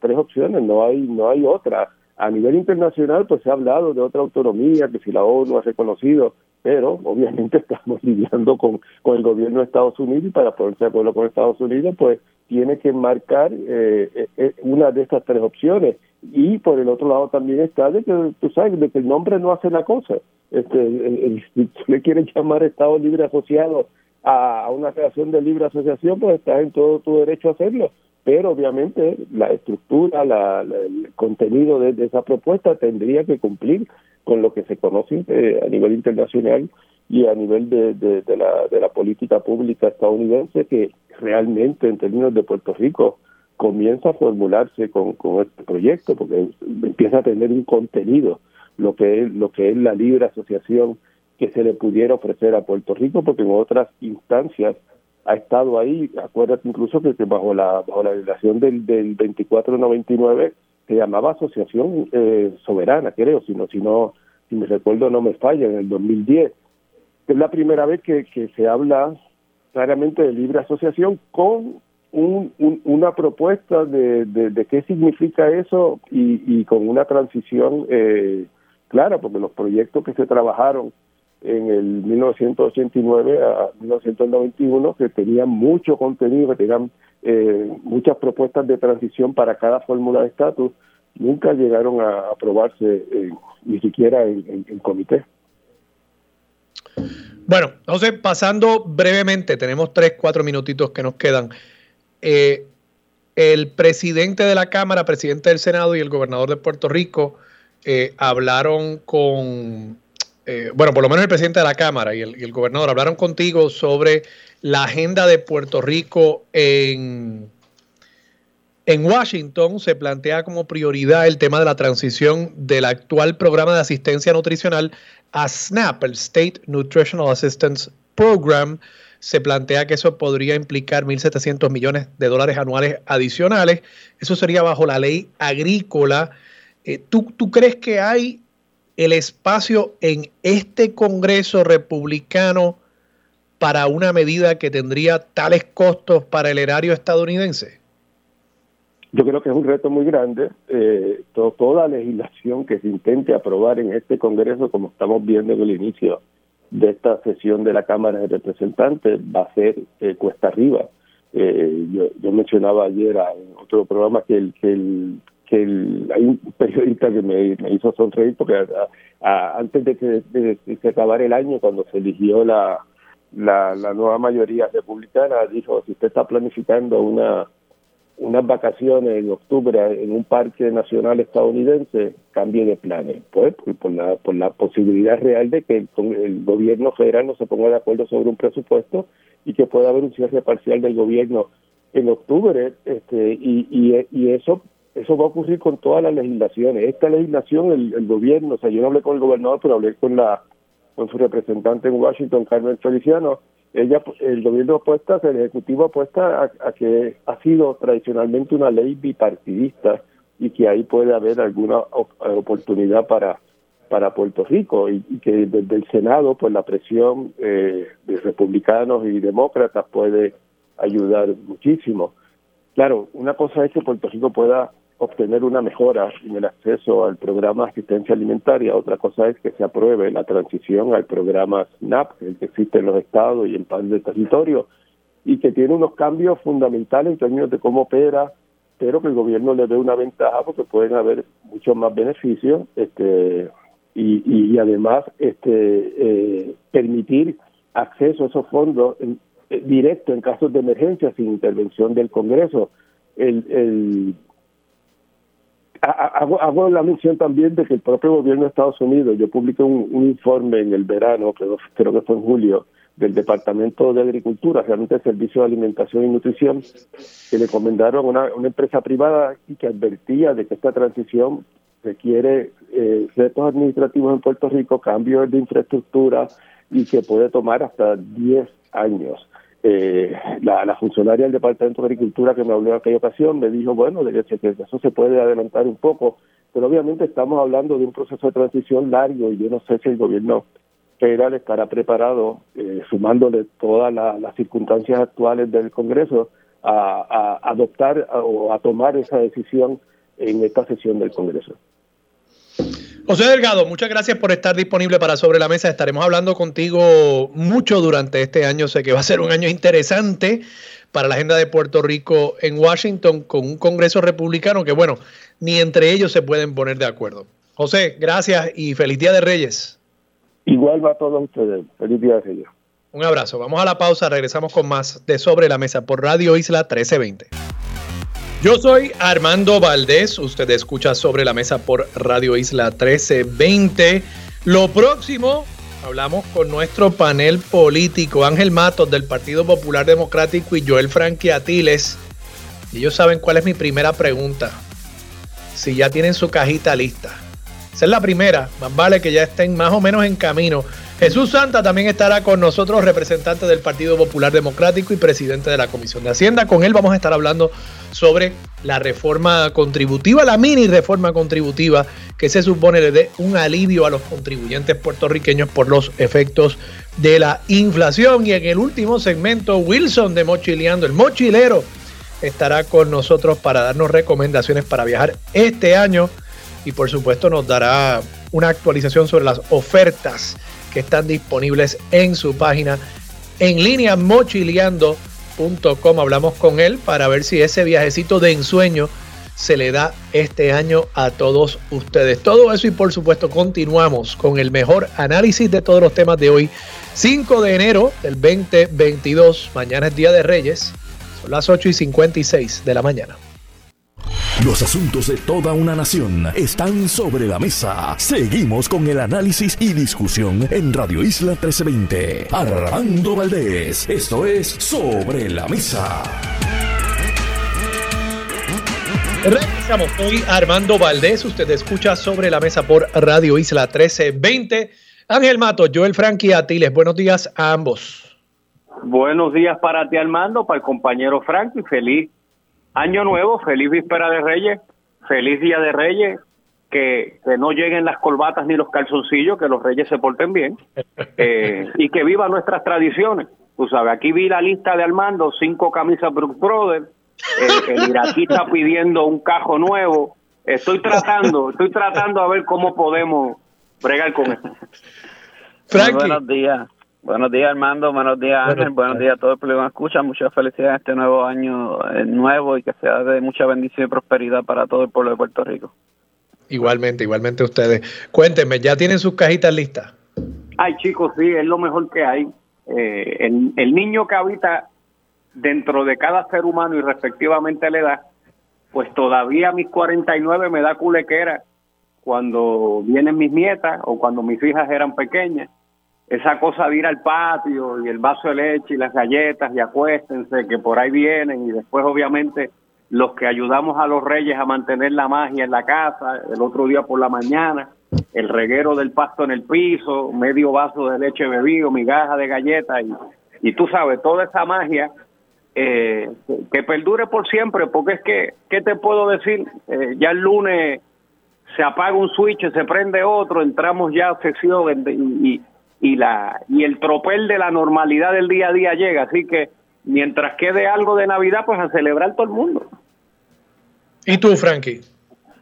tres opciones, no hay, no hay otra. A nivel internacional, pues se ha hablado de otra autonomía, que si la ONU ha reconocido, pero obviamente (laughs) estamos lidiando con, con el gobierno de Estados Unidos y para ponerse de acuerdo con Estados Unidos, pues tiene que marcar eh, eh, eh, una de estas tres opciones. Y por el otro lado también está de que, tú sabes, de que el nombre no hace la cosa. Este, el, le quieren llamar Estado Libre Asociado a, una creación de libre asociación, pues está en todo tu derecho a hacerlo. Pero obviamente la estructura, la, el contenido de, esa propuesta tendría que cumplir con lo que se conoce a nivel internacional y a nivel de, de, la, de la política pública estadounidense que realmente en términos de Puerto Rico comienza a formularse con, con este proyecto porque empieza a tener un contenido lo que es lo que es la libre asociación que se le pudiera ofrecer a Puerto Rico porque en otras instancias ha estado ahí. Acuérdate incluso que, bajo la bajo la legislación del, del 2499 se llamaba asociación eh, soberana creo si no si no si me recuerdo no me falla en el 2010 es la primera vez que, que se habla claramente de libre asociación con un, una propuesta de, de, qué significa eso y, y con una transición eh, clara, porque los proyectos que se trabajaron en el 1989 a 1991, que tenían mucho contenido, que tenían eh, muchas propuestas de transición para cada fórmula de estatus, nunca llegaron a aprobarse eh, ni siquiera en, comité. Bueno, entonces pasando brevemente, tenemos tres, cuatro minutitos que nos quedan. Eh, el presidente de la Cámara, presidente del Senado y el gobernador de Puerto Rico eh, hablaron con, eh, bueno, por lo menos el presidente de la Cámara y el, gobernador hablaron contigo sobre la agenda de Puerto Rico en, en Washington. Se plantea como prioridad el tema de la transición del actual programa de asistencia nutricional a SNAP, el State Nutritional Assistance Program. Se plantea que eso podría implicar 1.700 millones de dólares anuales adicionales. Eso sería bajo la ley agrícola. Eh, ¿tú, ¿Tú crees que hay el espacio en este Congreso republicano para una medida que tendría tales costos para el erario estadounidense? Yo creo que es un reto muy grande. Eh, toda legislación que se intente aprobar en este Congreso, como estamos viendo en el inicio de esta sesión de la Cámara de Representantes, va a ser eh, cuesta arriba. Eh, yo, mencionaba ayer en otro programa que el que el que hay un periodista que me, hizo sonreír porque antes de que, de se acabara el año, cuando se eligió la, la, la nueva mayoría republicana, dijo, si usted está planificando una unas vacaciones en octubre en un parque nacional estadounidense, cambie de planes, pues por la, por la posibilidad real de que el, el, gobierno federal no se ponga de acuerdo sobre un presupuesto y que pueda haber un cierre parcial del gobierno en octubre, este, y, y, y eso eso va a ocurrir con todas las legislaciones. Esta legislación, el, gobierno, o sea, yo no hablé con el gobernador, pero hablé con la con su representante en Washington, Carmen Feliciano, ella, el gobierno apuesta, el ejecutivo apuesta a, que ha sido tradicionalmente una ley bipartidista y que ahí puede haber alguna oportunidad para para Puerto Rico y, que desde el Senado pues la presión eh, de republicanos y demócratas puede ayudar muchísimo. Claro, una cosa es que Puerto Rico pueda obtener una mejora en el acceso al programa de asistencia alimentaria. Otra cosa es que se apruebe la transición al programa SNAP, el que existe en los estados y en pan de territorio, y que tiene unos cambios fundamentales en términos de cómo opera, pero que el gobierno le dé una ventaja porque pueden haber muchos más beneficios este y, además este eh, permitir acceso a esos fondos en, eh, directo en casos de emergencia sin intervención del Congreso. El Hago, hago, la mención también de que el propio gobierno de Estados Unidos, yo publiqué un, informe en el verano, creo, creo que fue en julio, del Departamento de Agricultura, realmente el Servicio de Alimentación y Nutrición, que le recomendaron a una, una empresa privada y que advertía de que esta transición requiere eh, retos administrativos en Puerto Rico, cambios de infraestructura y que puede tomar hasta 10 años. Eh, la, funcionaria del Departamento de Agricultura que me habló en aquella ocasión me dijo, bueno, de eso se puede adelantar un poco, pero obviamente estamos hablando de un proceso de transición largo y yo no sé si el gobierno federal estará preparado, eh, sumándole todas las circunstancias actuales del Congreso, a, adoptar o a tomar esa decisión en esta sesión del Congreso. José Delgado, muchas gracias por estar disponible para Sobre la Mesa. Estaremos hablando contigo mucho durante este año. Sé que va a ser un año interesante para la agenda de Puerto Rico en Washington con un Congreso republicano que, bueno, ni entre ellos se pueden poner de acuerdo. José, gracias y feliz Día de Reyes. Igual va a todos ustedes. Feliz Día de Reyes. Un abrazo. Vamos a la pausa. Regresamos con más de Sobre la Mesa por Radio Isla 1320. Yo soy Armando Valdés. Usted escucha Sobre la Mesa por Radio Isla 1320. Lo próximo, hablamos con nuestro panel político, Ángel Matos del Partido Popular Democrático y Joel Franqui Atiles. Y ellos saben cuál es mi primera pregunta. Si ya tienen su cajita lista. Esa es la primera. Más vale que ya estén más o menos en camino Jesús Santa también estará con nosotros, representante del Partido Popular Democrático y presidente de la Comisión de Hacienda. Con él vamos a estar hablando sobre la reforma contributiva, la mini reforma contributiva que se supone le dé un alivio a los contribuyentes puertorriqueños por los efectos de la inflación. Y en el último segmento, Wilson de Mochileando, el mochilero, estará con nosotros para darnos recomendaciones para viajar este año y por supuesto nos dará una actualización sobre las ofertas están disponibles en su página en línea mochileando.com. Hablamos con él para ver si ese viajecito de ensueño se le da este año a todos ustedes. Todo eso y por supuesto continuamos con el mejor análisis de todos los temas de hoy. 5 de enero del 2022. Mañana es Día de Reyes. Son las 8 y 56 de la mañana. Los asuntos de toda una nación están sobre la mesa. Seguimos con el análisis y discusión en Radio Isla 1320. Armando Valdés, esto es Sobre la Mesa. Regresamos, soy Armando Valdés, usted escucha Sobre la Mesa por Radio Isla 1320. Ángel Mato, Joel Frankie Atiles, buenos días a ambos. Buenos días para ti Armando, para el compañero Frankie, feliz Año nuevo, feliz víspera de Reyes, feliz día de Reyes, que, no lleguen las colbatas ni los calzoncillos, que los Reyes se porten bien (laughs) eh, y que vivan nuestras tradiciones. Tú sabes, aquí vi la lista de Armando, cinco camisas Brooks Brothers, el, el iraquí está (laughs) pidiendo un cajo nuevo. Estoy tratando, estoy tratando a ver cómo podemos bregar con esto. Buenos días. Buenos días, Armando. Buenos días, Ángel. Buenos días a todo el público que escucha. Muchas felicidades en este nuevo año eh, nuevo y que sea de mucha bendición y prosperidad para todo el pueblo de Puerto Rico. Igualmente, igualmente ustedes. Cuéntenme, ¿ya tienen sus cajitas listas? Ay, chicos, sí, es lo mejor que hay. Eh, el, el niño que habita dentro de cada ser humano y respectivamente la edad, pues todavía a mis 49 me da culequera cuando vienen mis nietas o cuando mis hijas eran pequeñas esa cosa de ir al patio y el vaso de leche y las galletas y acuéstense que por ahí vienen y después obviamente los que ayudamos a los reyes a mantener la magia en la casa, el otro día por la mañana, el reguero del pasto en el piso, medio vaso de leche bebido, migaja de galletas y, y tú sabes, toda esa magia eh, que perdure por siempre, porque es que, ¿qué te puedo decir? Eh, ya el lunes se apaga un switch, se prende otro, entramos ya a sesión y, y la y el tropel de la normalidad del día a día llega, así que mientras quede algo de Navidad, pues a celebrar todo el mundo. ¿Y tú, Frankie?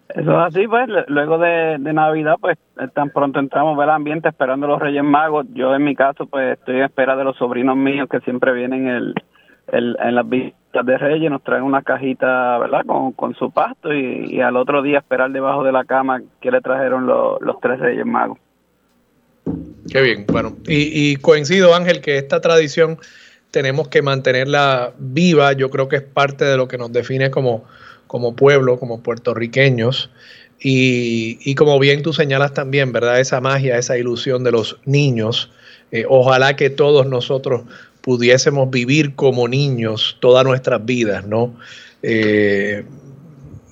Eso es así, pues, luego de, Navidad, pues, tan pronto entramos al ambiente esperando los Reyes Magos. Yo, en mi caso, pues, estoy en espera de los sobrinos míos que siempre vienen el, el, en las visitas de Reyes, nos traen una cajita, ¿verdad?, con, con su pasto y, al otro día esperar debajo de la cama que le trajeron los tres Reyes Magos. Qué bien, bueno, y, coincido Ángel que esta tradición tenemos que mantenerla viva, yo creo que es parte de lo que nos define como, como pueblo, como puertorriqueños, y, como bien tú señalas también, ¿verdad? Esa magia, esa ilusión de los niños, eh, ojalá que todos nosotros pudiésemos vivir como niños todas nuestras vidas, ¿no? Eh,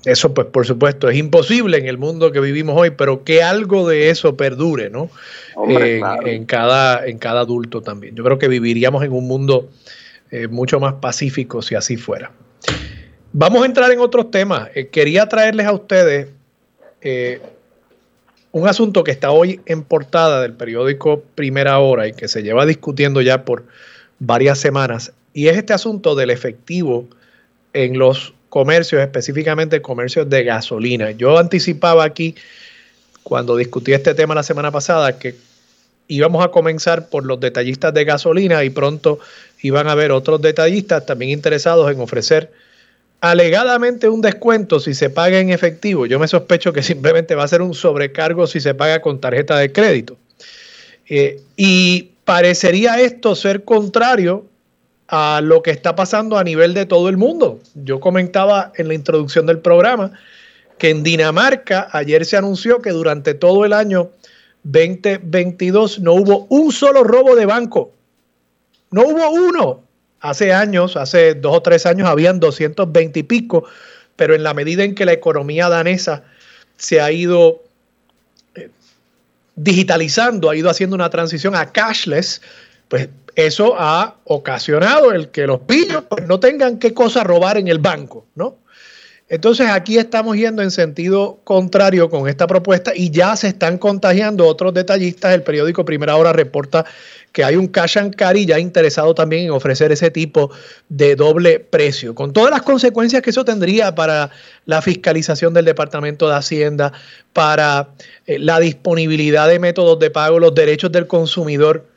eso pues por supuesto es imposible en el mundo que vivimos hoy, pero que algo de eso perdure, ¿no? en, cada, en cada adulto también. Yo creo que viviríamos en un mundo eh, mucho más pacífico si así fuera. Vamos a entrar en otros temas. Eh, quería traerles a ustedes eh, un asunto que está hoy en portada del periódico Primera Hora y que se lleva discutiendo ya por varias semanas, y es este asunto del efectivo en los comercios, específicamente comercios de gasolina. Yo anticipaba aquí, cuando discutí este tema la semana pasada, que íbamos a comenzar por los detallistas de gasolina y pronto iban a haber otros detallistas también interesados en ofrecer alegadamente un descuento si se paga en efectivo. Yo me sospecho que simplemente va a ser un sobrecargo si se paga con tarjeta de crédito. Eh, y parecería esto ser contrario a lo que está pasando a nivel de todo el mundo. Yo comentaba en la introducción del programa que en Dinamarca ayer se anunció que durante todo el año 2022 no hubo un solo robo de banco. No hubo uno. Hace años, hace dos o tres años, habían 220 y pico, pero en la medida en que la economía danesa se ha ido eh, digitalizando, ha ido haciendo una transición a cashless, pues eso ha ocasionado el que los pillos pues, no tengan qué cosa robar en el banco, ¿no? Entonces aquí estamos yendo en sentido contrario con esta propuesta y ya se están contagiando otros detallistas. El periódico Primera Hora reporta que hay un cash and carry ya interesado también en ofrecer ese tipo de doble precio, con todas las consecuencias que eso tendría para la fiscalización del Departamento de Hacienda, para eh, la disponibilidad de métodos de pago, los derechos del consumidor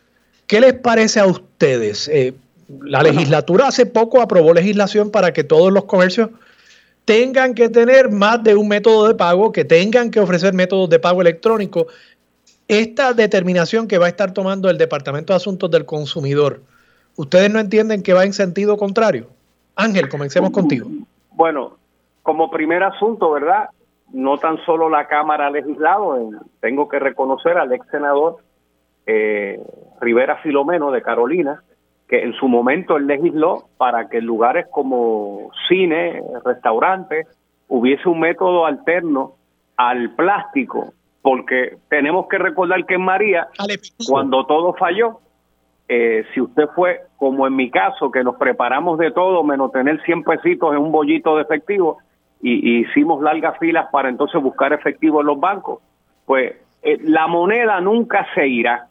¿Qué les parece a ustedes? Eh, la legislatura hace poco aprobó legislación para que todos los comercios tengan que tener más de un método de pago, que tengan que ofrecer métodos de pago electrónico. Esta determinación que va a estar tomando el Departamento de Asuntos del Consumidor, ¿ustedes no entienden que va en sentido contrario? Ángel, comencemos contigo. Bueno, como primer asunto, ¿verdad? No tan solo la Cámara ha legislado, tengo que reconocer al ex senador eh, Rivera Filomeno de Carolina, que en su momento él legisló para que en lugares como cine, restaurantes, hubiese un método alterno al plástico, porque tenemos que recordar que en María, cuando todo falló, eh, si usted fue, como en mi caso, que nos preparamos de todo, menos tener 100 pesitos en un bollito de efectivo, y, hicimos largas filas para entonces buscar efectivo en los bancos, pues eh, la moneda nunca se irá.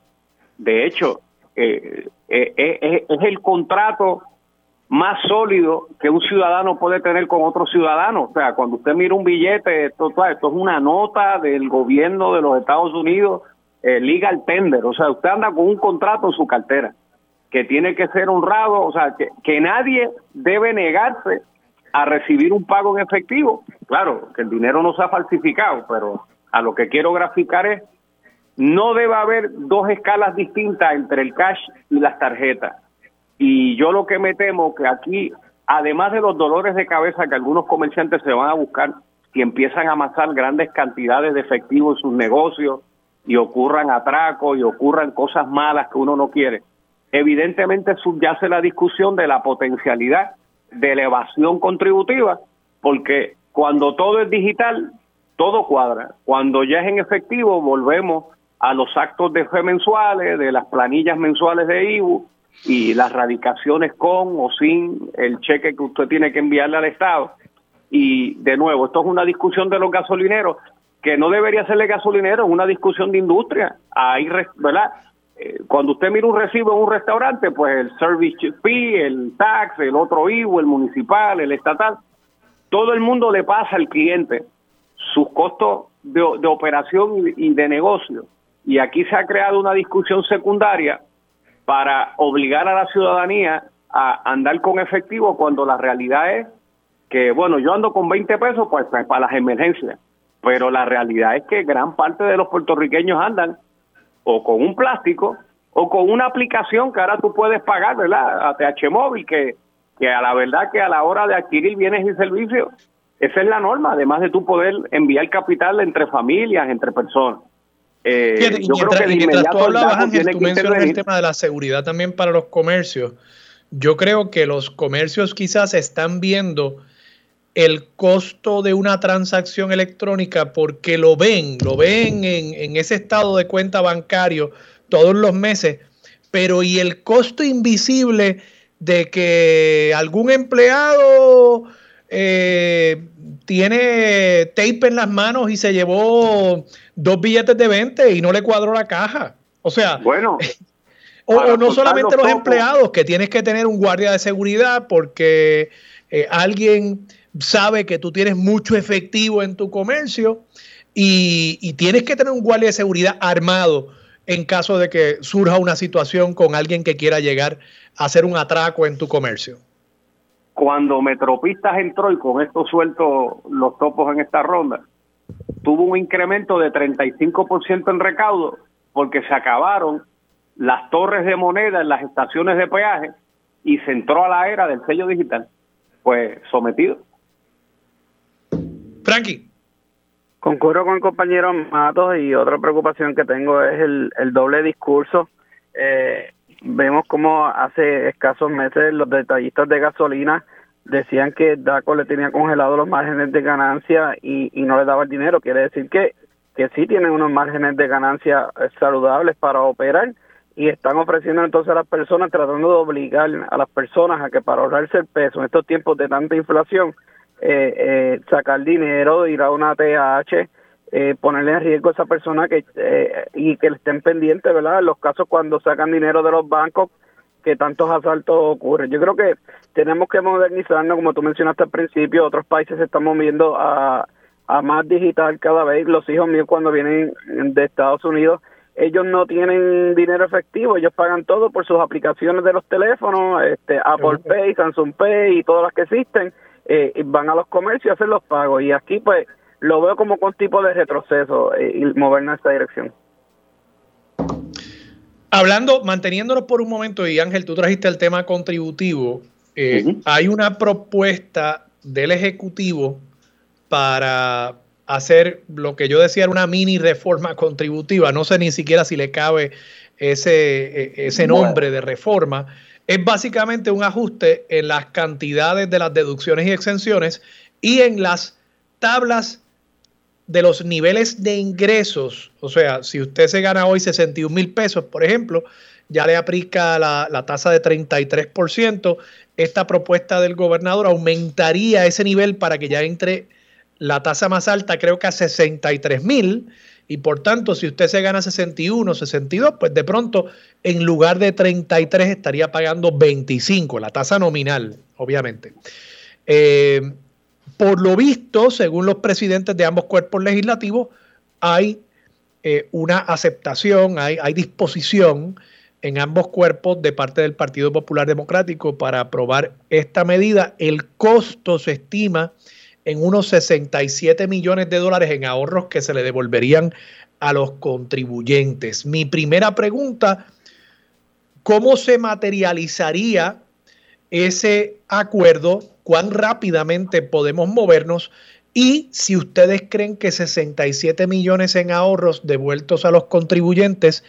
De hecho, eh, eh, eh, es el contrato más sólido que un ciudadano puede tener con otro ciudadano. O sea, cuando usted mira un billete, esto, esto es una nota del gobierno de los Estados Unidos, legal tender. O sea, usted anda con un contrato en su cartera que tiene que ser honrado. O sea, que, que nadie debe negarse a recibir un pago en efectivo. Claro, que el dinero no se ha falsificado, pero a lo que quiero graficar es no debe haber dos escalas distintas entre el cash y las tarjetas. Y yo lo que me temo que aquí, además de los dolores de cabeza que algunos comerciantes se van a buscar y empiezan a amasar grandes cantidades de efectivo en sus negocios y ocurran atracos y ocurran cosas malas que uno no quiere, evidentemente subyace la discusión de la potencialidad de elevación contributiva, porque cuando todo es digital, todo cuadra. Cuando ya es en efectivo, volvemos a los actos de fe mensuales, de las planillas mensuales de IBU y las radicaciones con o sin el cheque que usted tiene que enviarle al Estado. Y de nuevo, esto es una discusión de los gasolineros, que no debería ser de gasolineros, es una discusión de industria. Ahí, ¿verdad? Eh, cuando usted mira un recibo en un restaurante, pues el service fee, el tax, el otro IBU, el municipal, el estatal, todo el mundo le pasa al cliente sus costos de, de operación y de negocio y aquí se ha creado una discusión secundaria para obligar a la ciudadanía a andar con efectivo cuando la realidad es que, bueno, yo ando con 20 pesos pues, pues, para las emergencias, pero la realidad es que gran parte de los puertorriqueños andan o con un plástico o con una aplicación que ahora tú puedes pagar, ¿verdad? A TH Móvil, que, que a la verdad que a la hora de adquirir bienes y servicios, esa es la norma, además de tú poder enviar capital entre familias, entre personas. Eh, yo mientras, creo que mientras tú hablabas, Ángel, tú mencionas el tema de la seguridad también para los comercios. Yo creo que los comercios quizás están viendo el costo de una transacción electrónica porque lo ven, lo ven en, en, ese estado de cuenta bancario todos los meses, pero ¿y el costo invisible de que algún empleado eh, tiene tape en las manos y se llevó dos billetes de 20 y no le cuadró la caja? O sea, bueno, o, no solamente los empleados, que tienes que tener un guardia de seguridad porque eh, alguien sabe que tú tienes mucho efectivo en tu comercio y, y, tienes que tener un guardia de seguridad armado en caso de que surja una situación con alguien que quiera llegar a hacer un atraco en tu comercio. Cuando Metropistas entró y con esto suelto los topos en esta ronda, tuvo un incremento de 35% en recaudo porque se acabaron las torres de moneda en las estaciones de peaje y se entró a la era del sello digital. Pues sometido. Frankie. Concurro con el compañero Matos y otra preocupación que tengo es el, el doble discurso. Eh, vemos como hace escasos meses los detallistas de gasolina decían que DACO le tenía congelados los márgenes de ganancia y, y no le daba el dinero. Quiere decir que, que sí tienen unos márgenes de ganancia saludables para operar y están ofreciendo entonces a las personas, tratando de obligar a las personas a que para ahorrarse el peso en estos tiempos de tanta inflación, eh, eh, sacar dinero, ir a una TH, eh, ponerle en riesgo a esa persona que eh, y que le estén pendientes, ¿verdad? En los casos cuando sacan dinero de los bancos, que tantos asaltos ocurren. Yo creo que tenemos que modernizarnos, como tú mencionaste al principio, otros países se están moviendo a, a más digital cada vez. Los hijos míos cuando vienen de Estados Unidos ellos no tienen dinero efectivo, ellos pagan todo por sus aplicaciones de los teléfonos, este, Apple Pay, Samsung Pay y todas las que existen, eh, van a los comercios a hacer los pagos y aquí pues lo veo como con tipo de retroceso eh, y movernos en esta dirección. Hablando, manteniéndonos por un momento, y Ángel, tú trajiste el tema contributivo, eh, hay una propuesta del Ejecutivo para hacer lo que yo decía era una mini reforma contributiva, no sé ni siquiera si le cabe ese, e, ese nombre de reforma, es básicamente un ajuste en las cantidades de las deducciones y exenciones y en las tablas de los niveles de ingresos. O sea, si usted se gana hoy 61 mil pesos, por ejemplo, ya le aplica la, la tasa de 33%. Esta propuesta del gobernador aumentaría ese nivel para que ya entre la tasa más alta creo que a 63 mil y por tanto si usted se gana 61, 62, pues de pronto en lugar de 33 estaría pagando 25, la tasa nominal, obviamente. Eh, por lo visto, según los presidentes de ambos cuerpos legislativos, hay eh, una aceptación, hay, hay disposición en ambos cuerpos de parte del Partido Popular Democrático para aprobar esta medida. El costo se estima en unos 67 millones de dólares en ahorros que se le devolverían a los contribuyentes. Mi primera pregunta, ¿cómo se materializaría ese acuerdo? ¿Cuán rápidamente podemos movernos? Y si ustedes creen que 67 millones en ahorros devueltos a los contribuyentes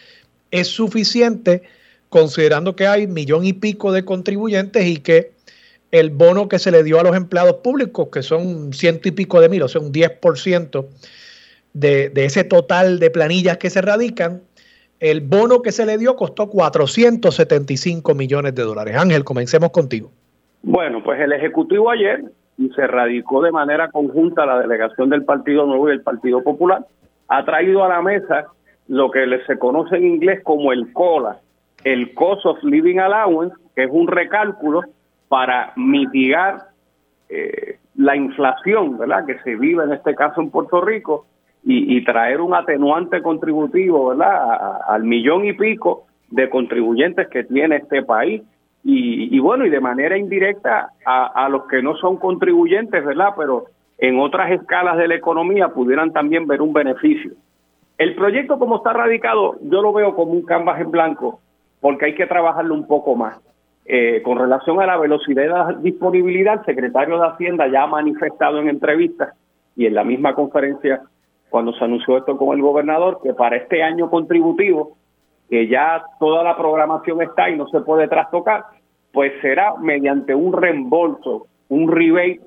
es suficiente, considerando que hay millón y pico de contribuyentes y que el bono que se le dio a los empleados públicos, que son ciento y pico de mil, o sea, un 10% de, de ese total de planillas que se radican, el bono que se le dio costó 475 millones de dólares. Ángel, comencemos contigo. Bueno, pues el Ejecutivo ayer y se radicó de manera conjunta la delegación del Partido Nuevo y el Partido Popular, ha traído a la mesa lo que se conoce en inglés como el COLA, el Cost of Living Allowance, que es un recálculo para mitigar eh, la inflación, ¿verdad? Que se vive en este caso en Puerto Rico y, traer un atenuante contributivo, ¿verdad? al millón y pico de contribuyentes que tiene este país y, bueno, y de manera indirecta a, a, los que no son contribuyentes, ¿verdad? Pero en otras escalas de la economía pudieran también ver un beneficio. El proyecto como está radicado, yo lo veo como un canvas en blanco, porque hay que trabajarlo un poco más. Eh, con relación a la velocidad de la disponibilidad, el secretario de Hacienda ya ha manifestado en entrevistas y en la misma conferencia cuando se anunció esto con el gobernador que para este año contributivo, que ya toda la programación está y no se puede trastocar, pues será mediante un reembolso, un rebate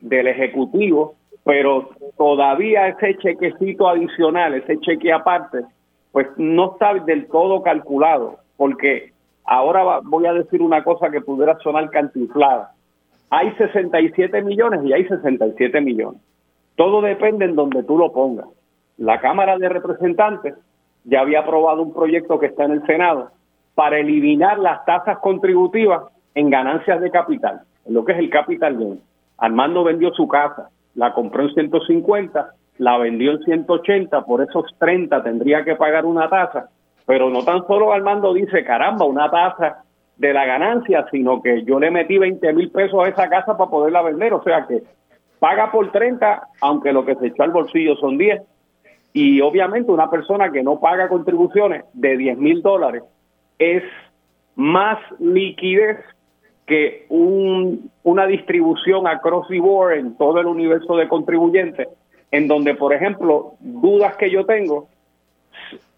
del Ejecutivo, pero todavía ese chequecito adicional, ese cheque aparte, pues no está del todo calculado, porque ahora voy a decir una cosa que pudiera sonar cantiflada. Hay 67 millones y hay 67 millones. Todo depende en donde tú lo pongas. La Cámara de Representantes ya había aprobado un proyecto que está en el Senado para eliminar las tasas contributivas en ganancias de capital, en lo que es el capital gain. Armando vendió su casa, la compró en 150, la vendió en 180, por esos 30 tendría que pagar una tasa, pero no tan solo Armando dice, caramba, una tasa de la ganancia, sino que yo le metí 20 mil pesos a esa casa para poderla vender, o sea que paga por 30, aunque lo que se echó al bolsillo son 10. Y obviamente una persona que no paga contribuciones de 10 mil dólares es más liquidez que un, una distribución across the board en todo el universo de contribuyentes, en donde, por ejemplo, dudas que yo tengo,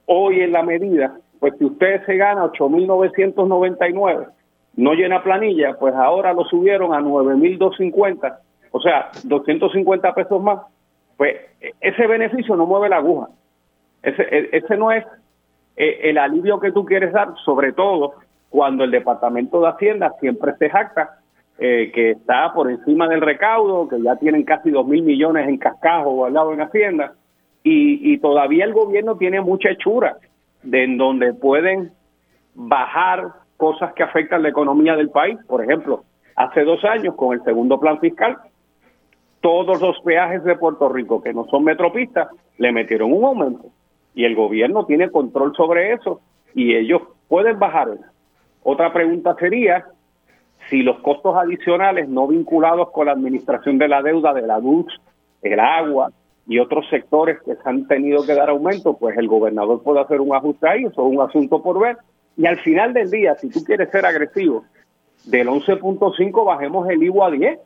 hoy en la medida, pues si usted se gana 8.999, no llena planilla, pues ahora lo subieron a 9.250, o sea, 250 pesos más, pues ese beneficio no mueve la aguja. Ese, e, ese no es eh, el alivio que tú quieres dar, sobre todo cuando el Departamento de Hacienda siempre se jacta eh, que está por encima del recaudo, que ya tienen casi dos mil millones en cascajo o al lado en Hacienda, y, y todavía el gobierno tiene mucha hechura de en donde pueden bajar cosas que afectan la economía del país. Por ejemplo, hace dos años con el segundo plan fiscal, todos los peajes de Puerto Rico que no son metropistas le metieron un aumento y el gobierno tiene control sobre eso y ellos pueden bajar. Otra pregunta sería si los costos adicionales no vinculados con la administración de la deuda de la luz, el agua y otros sectores que se han tenido que dar aumento, pues el gobernador puede hacer un ajuste ahí, eso es un asunto por ver. Y al final del día, si tú quieres ser agresivo, del 11.5 bajemos el IVA a 10.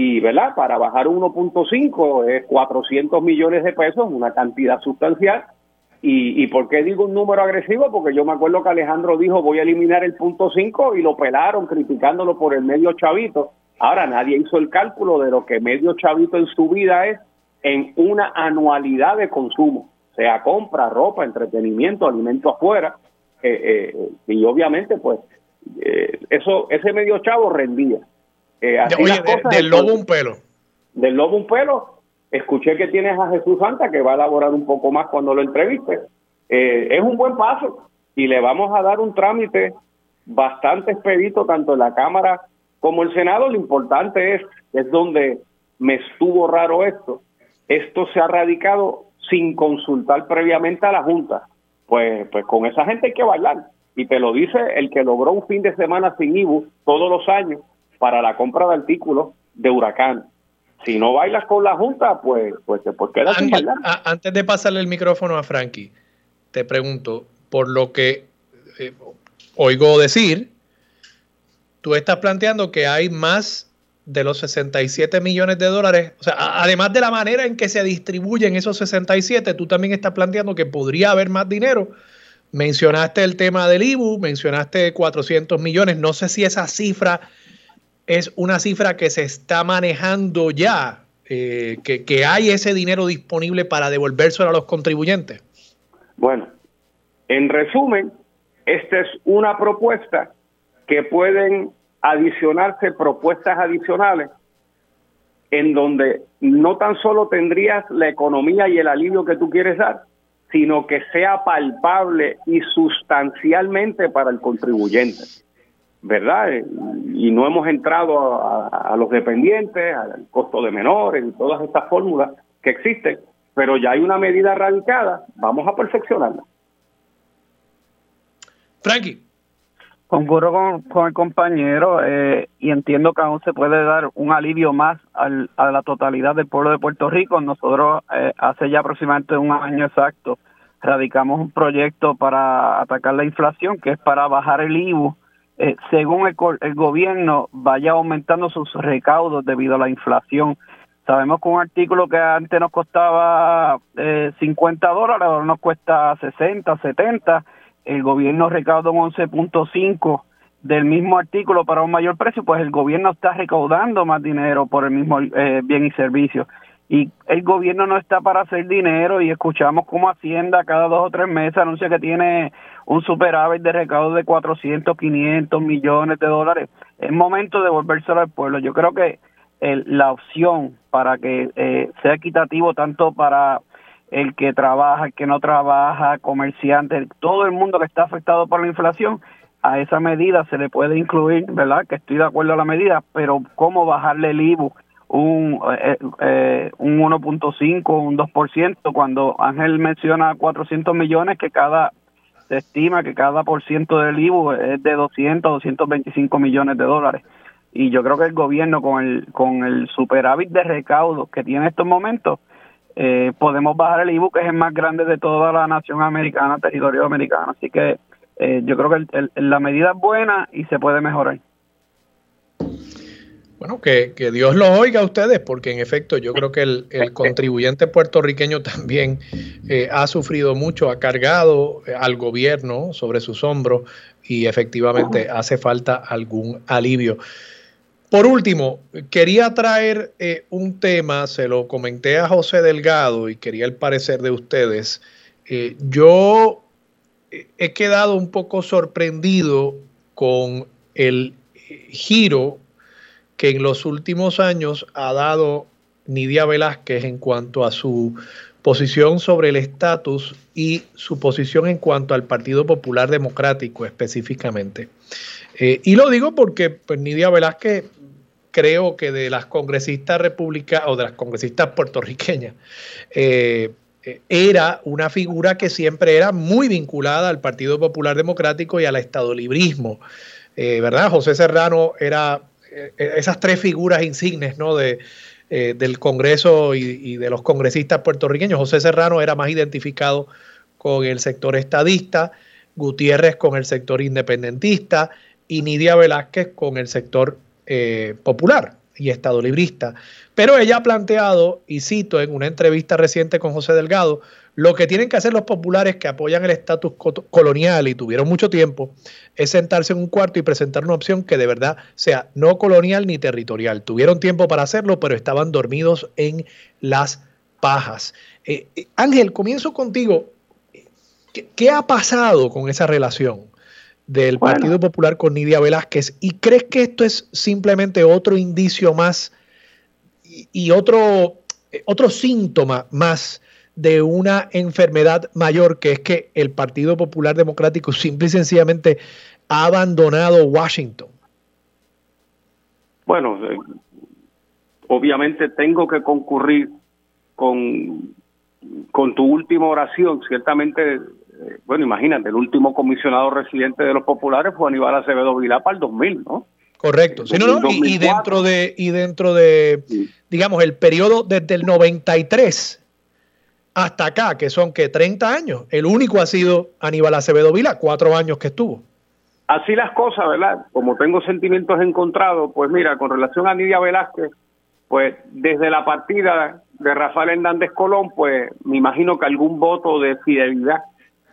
Y, ¿verdad? Para bajar 1.5 es 400 millones de pesos, una cantidad sustancial y, ¿Y por qué digo un número agresivo? Porque yo me acuerdo que Alejandro dijo voy a eliminar el punto 5 y lo pelaron criticándolo por el medio chavito. Ahora nadie hizo el cálculo de lo que medio chavito en su vida es en una anualidad de consumo, sea compra, ropa, entretenimiento, alimento afuera. Eh, eh, y obviamente pues eh, eso ese medio chavo rendía. Oye, del lobo un pelo. Del lobo un pelo Escuché que tienes a Jesús Santa que va a elaborar un poco más cuando lo entreviste. Eh, es un buen paso y le vamos a dar un trámite bastante expedito tanto en la Cámara como el Senado. Lo importante es, es donde me estuvo raro esto. Esto se ha radicado sin consultar previamente a la Junta. Pues, pues con esa gente hay que bailar. Y te lo dice el que logró un fin de semana sin IBU todos los años para la compra de artículos de huracán si no bailas con la Junta, pues, pues te pues quedas sin bailar. Antes de pasarle el micrófono a Frankie, te pregunto, por lo que eh, oigo decir, tú estás planteando que hay más de los 67 millones de dólares, o sea, además de la manera en que se distribuyen esos 67, tú también estás planteando que podría haber más dinero. Mencionaste el tema del IBU, mencionaste 400 millones, no sé si esa cifra es una cifra que se está manejando ya, eh, que, hay ese dinero disponible para devolvérselo a los contribuyentes? Bueno, en resumen, esta es una propuesta que pueden adicionarse propuestas adicionales en donde no tan solo tendrías la economía y el alivio que tú quieres dar, sino que sea palpable y sustancialmente para el contribuyente. ¿Verdad? Y no hemos entrado a, los dependientes, al costo de menores y todas estas fórmulas que existen, pero ya hay una medida radicada, vamos a perfeccionarla. Frankie. Concurro con, el compañero eh, y entiendo que aún se puede dar un alivio más al, a la totalidad del pueblo de Puerto Rico. Nosotros eh, hace ya aproximadamente un año exacto radicamos un proyecto para atacar la inflación, que es para bajar el IVU eh, según el, gobierno vaya aumentando sus recaudos debido a la inflación. Sabemos que un artículo que antes nos costaba eh, 50 dólares, ahora nos cuesta 60, 70. El gobierno recauda un 11.5 del mismo artículo para un mayor precio, pues el gobierno está recaudando más dinero por el mismo eh, bien y servicio. Y el gobierno no está para hacer dinero y escuchamos cómo Hacienda cada dos o tres meses anuncia que tiene un superávit de recaudo de 400, 500 millones de dólares. Es momento de volvérselo al pueblo. Yo creo que la opción para que eh, sea equitativo tanto para el que trabaja, el que no trabaja, comerciante, todo el mundo que está afectado por la inflación, a esa medida se le puede incluir, ¿verdad? Que estoy de acuerdo a la medida, pero ¿cómo bajarle el IBU un, eh, eh, un 1.5, un 2%, cuando Ángel menciona 400 millones que cada se estima que cada por ciento del IBU es de 200, 225 millones de dólares. Y yo creo que el gobierno con el, con el superávit de recaudo que tiene en estos momentos, eh, podemos bajar el IBU, que es el más grande de toda la nación americana, territorio americano. Así que eh, yo creo que la medida es buena y se puede mejorar. Bueno, que, Dios los oiga a ustedes, porque en efecto yo creo que el, contribuyente puertorriqueño también eh, ha sufrido mucho, ha cargado eh, al gobierno sobre sus hombros y efectivamente hace falta algún alivio. Por último, quería traer un tema, se lo comenté a José Delgado y quería el parecer de ustedes. yo he quedado un poco sorprendido con el giro que en los últimos años ha dado Nidia Velázquez en cuanto a su posición sobre el estatus y su posición en cuanto al Partido Popular Democrático específicamente. Eh, y lo digo porque pues, Nidia Velázquez creo que de las congresistas republicanas o de las congresistas puertorriqueñas, eh, era una figura que siempre era muy vinculada al Partido Popular Democrático y al estadolibrismo, eh, ¿verdad? José Serrano era esas tres figuras insignes, ¿no? De, eh, del Congreso y, de los congresistas puertorriqueños. José Serrano era más identificado con el sector estadista, Gutiérrez con el sector independentista y Nidia Velázquez con el sector popular y estadolibrista. Pero ella ha planteado, y cito en una entrevista reciente con José Delgado, lo que tienen que hacer los populares que apoyan el estatus colonial y tuvieron mucho tiempo es sentarse en un cuarto y presentar una opción que de verdad sea no colonial ni territorial. Tuvieron tiempo para hacerlo, pero estaban dormidos en las pajas. Eh, eh, Ángel, comienzo contigo. ¿Qué, ha pasado con esa relación del Partido Popular con Nidia Velázquez? ¿Y crees que esto es simplemente otro indicio más y otro, otro síntoma más de una enfermedad mayor, que es que el Partido Popular Democrático simple y sencillamente ha abandonado Washington. Bueno, eh, obviamente tengo que concurrir con, con tu última oración. Ciertamente, eh, bueno, imagínate, el último comisionado residente de los populares fue Aníbal Acevedo Vilá para el 2000, ¿no? Correcto. y, dentro de, y dentro de digamos, el periodo desde el 93 hasta acá, que son que 30 años, el único ha sido Aníbal Acevedo Vila, cuatro años que estuvo. Así las cosas, ¿verdad? Como tengo sentimientos encontrados, pues mira, con relación a Nidia Velázquez, pues desde la partida de Rafael Hernández Colón, pues me imagino que algún voto de fidelidad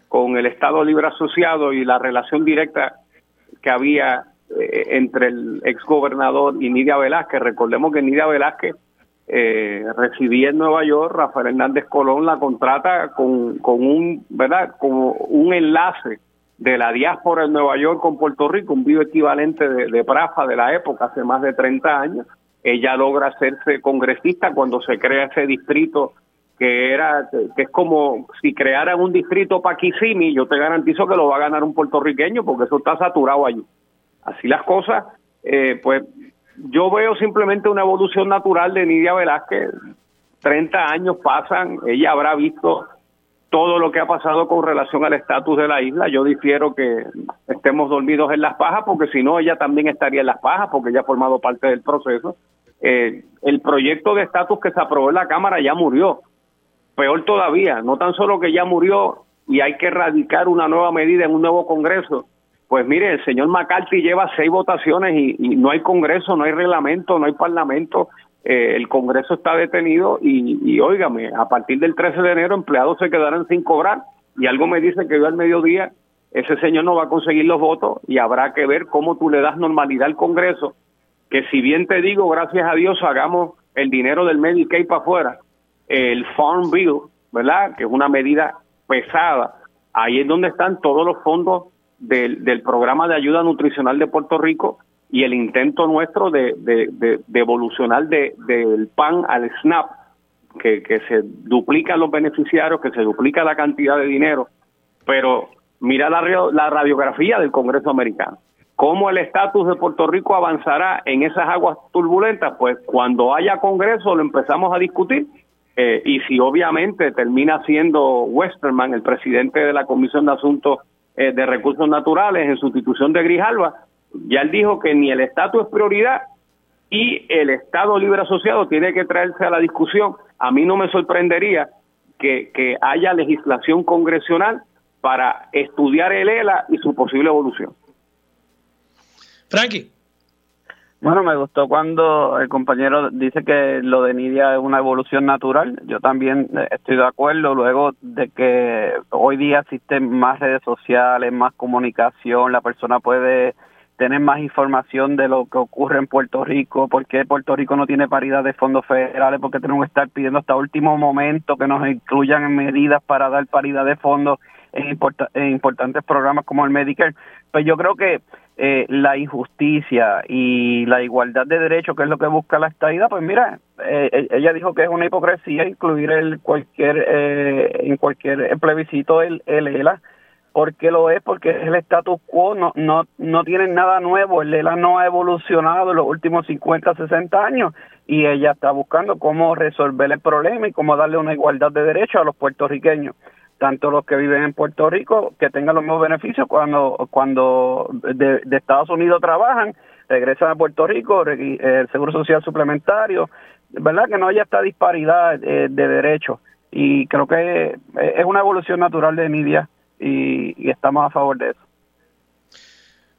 con el Estado Libre Asociado y la relación directa que había eh, entre el exgobernador y Nidia Velázquez. Recordemos que Nidia Velázquez eh, residía en Nueva York, Rafael Hernández Colón la contrata con, un, ¿verdad? Como un enlace de la diáspora en Nueva York con Puerto Rico, un vivo equivalente de, de Prafa de la época, hace más de 30 años. Ella logra hacerse congresista cuando se crea ese distrito que era que es como si crearan un distrito Kissimmee, yo te garantizo que lo va a ganar un puertorriqueño porque eso está saturado allí así las cosas, eh, pues yo veo simplemente una evolución natural de Nidia Velázquez. 30 años pasan, ella habrá visto todo lo que ha pasado con relación al estatus de la isla. Yo difiero que estemos dormidos en las pajas, porque si no, ella también estaría en las pajas, porque ella ha formado parte del proceso. Eh, el proyecto de estatus que se aprobó en la Cámara ya murió. Peor todavía, no tan solo que ya murió y hay que erradicar una nueva medida en un nuevo Congreso, pues mire, el señor McCarthy lleva seis votaciones y, no hay Congreso, no hay reglamento, no hay Parlamento. Eh, el Congreso está detenido y, y a partir del 13 de enero empleados se quedarán sin cobrar y algo me dice que yo al mediodía ese señor no va a conseguir los votos y habrá que ver cómo tú le das normalidad al Congreso, que si bien te digo, gracias a Dios, hagamos el dinero del Medicaid para afuera, el Farm Bill, ¿verdad? Que es una medida pesada. Ahí es donde están todos los fondos del, programa de ayuda nutricional de Puerto Rico y el intento nuestro de, de, evolucionar del PAN al SNAP, que, que se duplican los beneficiarios, que se duplica la cantidad de dinero, pero mira la, la radiografía del Congreso americano. ¿Cómo el estatus de Puerto Rico avanzará en esas aguas turbulentas? Pues cuando haya Congreso lo empezamos a discutir eh, y si obviamente termina siendo Westerman el presidente de la Comisión de Asuntos eh, de Recursos Naturales en sustitución de Grijalva, ya él dijo que ni el estatus es prioridad y el Estado Libre Asociado tiene que traerse a la discusión. A mí no me sorprendería que, que haya legislación congresional para estudiar el ELA y su posible evolución. Frankie. Bueno, me gustó cuando el compañero dice que lo de Nidia es una evolución natural. Yo también eh, estoy de acuerdo, luego de que hoy día existen más redes sociales, más comunicación, la persona puede tener más información de lo que ocurre en Puerto Rico, por qué Puerto Rico no tiene paridad de fondos federales, porque tenemos que estar pidiendo hasta último momento que nos incluyan en medidas para dar paridad de fondos en, en importantes programas como el Medicare. Pues yo creo que eh, la injusticia y la igualdad de derechos, que es lo que busca la estadidad, pues mira, eh, e-, ella dijo que es una hipocresía incluir el cualquier eh, en cualquier plebiscito el, el ELA, porque lo es, porque es el status quo, no, no, no tienen nada nuevo, el ELA no ha evolucionado en los últimos 50, 60 años y ella está buscando cómo resolver el problema y cómo darle una igualdad de derechos a los puertorriqueños tanto los que viven en Puerto Rico que tengan los mismos beneficios cuando cuando de, Estados Unidos trabajan regresan a Puerto Rico el seguro social suplementario verdad que no haya esta disparidad eh, de derechos. Y creo que es una evolución natural de media y, estamos a favor de eso.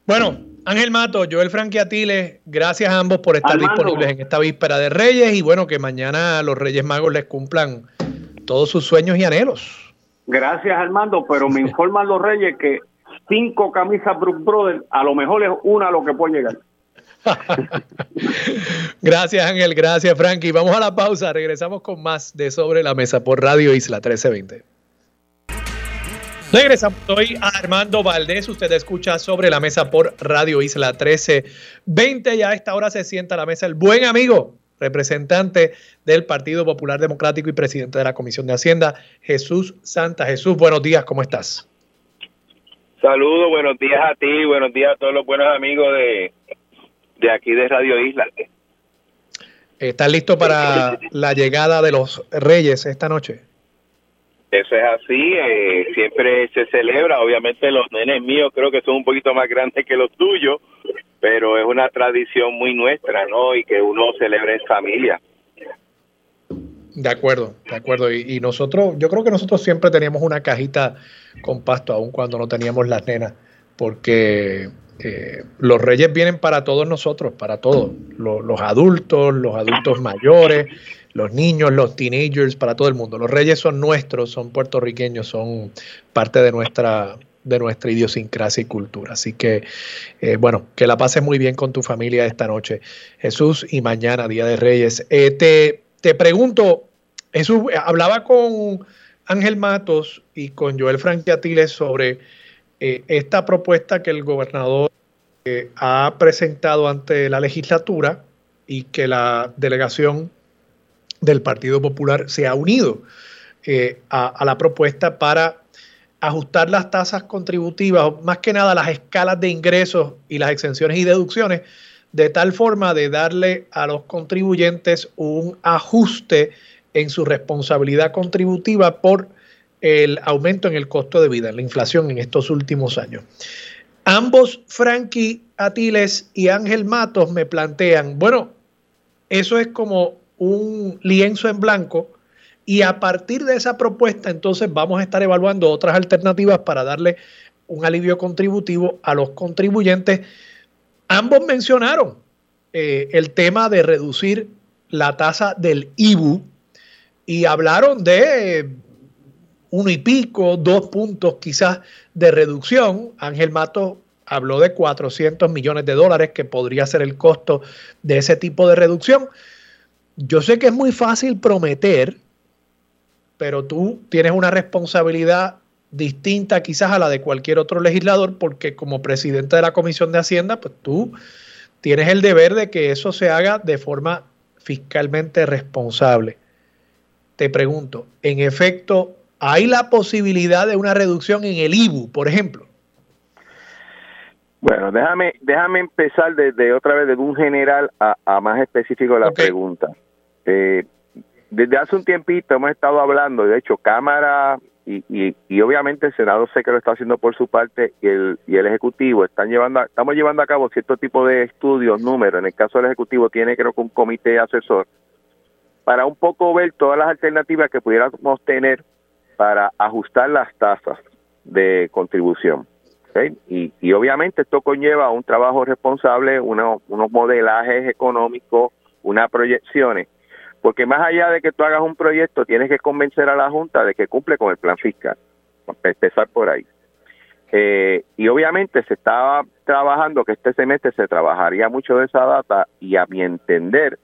Bueno Ángel Mato, Joel Frankie Atiles, gracias a ambos por estar disponibles en esta víspera de Reyes y bueno, que mañana los Reyes Magos les cumplan todos sus sueños y anhelos. Gracias, Armando, pero me (laughs) informan los Reyes que cinco camisas Brook Brothers, a lo mejor es una lo que puede llegar. (laughs) gracias, Ángel. Gracias, Frankie. Vamos a la pausa. Regresamos con más de Sobre la Mesa por Radio Isla 1320. Regresamos. Soy Armando Valdés. Usted escucha Sobre la Mesa por Radio Isla 1320. Y a esta hora se sienta a la mesa el buen amigo representante del Partido Popular Democrático y presidente de la Comisión de Hacienda, Jesús Santa. Jesús, buenos días, ¿cómo estás? Saludos, buenos días a ti, buenos días a todos los buenos amigos de, de aquí de Radio Isla. ¿Estás listo para (laughs) la llegada de los Reyes esta noche? Eso es así, eh, siempre se celebra, obviamente los nenes míos creo que son un poquito más grandes que los tuyos, pero es una tradición muy nuestra, ¿no? Y que uno celebre en familia. De acuerdo, de acuerdo. Y, nosotros, yo creo que nosotros siempre teníamos una cajita con pasto, aun cuando no teníamos las nenas, porque eh, los reyes vienen para todos nosotros, para todos, los adultos, los adultos mayores, los niños, los teenagers, para todo el mundo. Los reyes son nuestros, son puertorriqueños, son parte de nuestra de nuestra idiosincrasia y cultura. Así que, eh, bueno, que la pases muy bien con tu familia esta noche, Jesús, y mañana, Día de Reyes. Eh, te, te pregunto, Jesús, hablaba con Ángel Matos y con Joel Franquiatiles sobre eh, esta propuesta que el gobernador ha presentado ante la legislatura y que la delegación del Partido Popular se ha unido a, a la propuesta para ajustar las tasas contributivas, más que nada las escalas de ingresos y las exenciones y deducciones, de tal forma de darle a los contribuyentes un ajuste en su responsabilidad contributiva por el aumento en el costo de vida, la inflación en estos últimos años. Ambos, Frankie Atiles y Ángel Matos, me plantean, bueno, eso es como un lienzo en blanco y a partir de esa propuesta, entonces vamos a estar evaluando otras alternativas para darle un alivio contributivo a los contribuyentes. Ambos mencionaron eh, el tema de reducir la tasa del IBU y hablaron de uno y pico, dos puntos quizás de reducción. Ángel Mato habló de 400 millones de dólares que podría ser el costo de ese tipo de reducción. Yo sé que es muy fácil prometer, pero tú tienes una responsabilidad distinta quizás a la de cualquier otro legislador, porque como presidente de la Comisión de Hacienda, pues tú tienes el deber de que eso se haga de forma fiscalmente responsable. Te pregunto, en efecto, ¿hay la posibilidad de una reducción en el IBU, por ejemplo? Bueno, déjame, déjame empezar desde otra vez, de un general a, más específico la pregunta. Eh, desde hace un tiempito hemos estado hablando, de hecho, Cámara y, y, obviamente el Senado sé que lo está haciendo por su parte y el, y el Ejecutivo están llevando, estamos llevando a cabo cierto tipo de estudios, números. En el caso del Ejecutivo tiene creo que un comité asesor para un poco ver todas las alternativas que pudiéramos tener para ajustar las tasas de contribución. Y, y, obviamente esto conlleva un trabajo responsable, unos modelajes económicos, unas proyecciones porque más allá de que tú hagas un proyecto, tienes que convencer a la Junta de que cumple con el plan fiscal. Empezar por ahí. Eh, y obviamente se estaba trabajando que este semestre se trabajaría mucho de esa data y a mi entender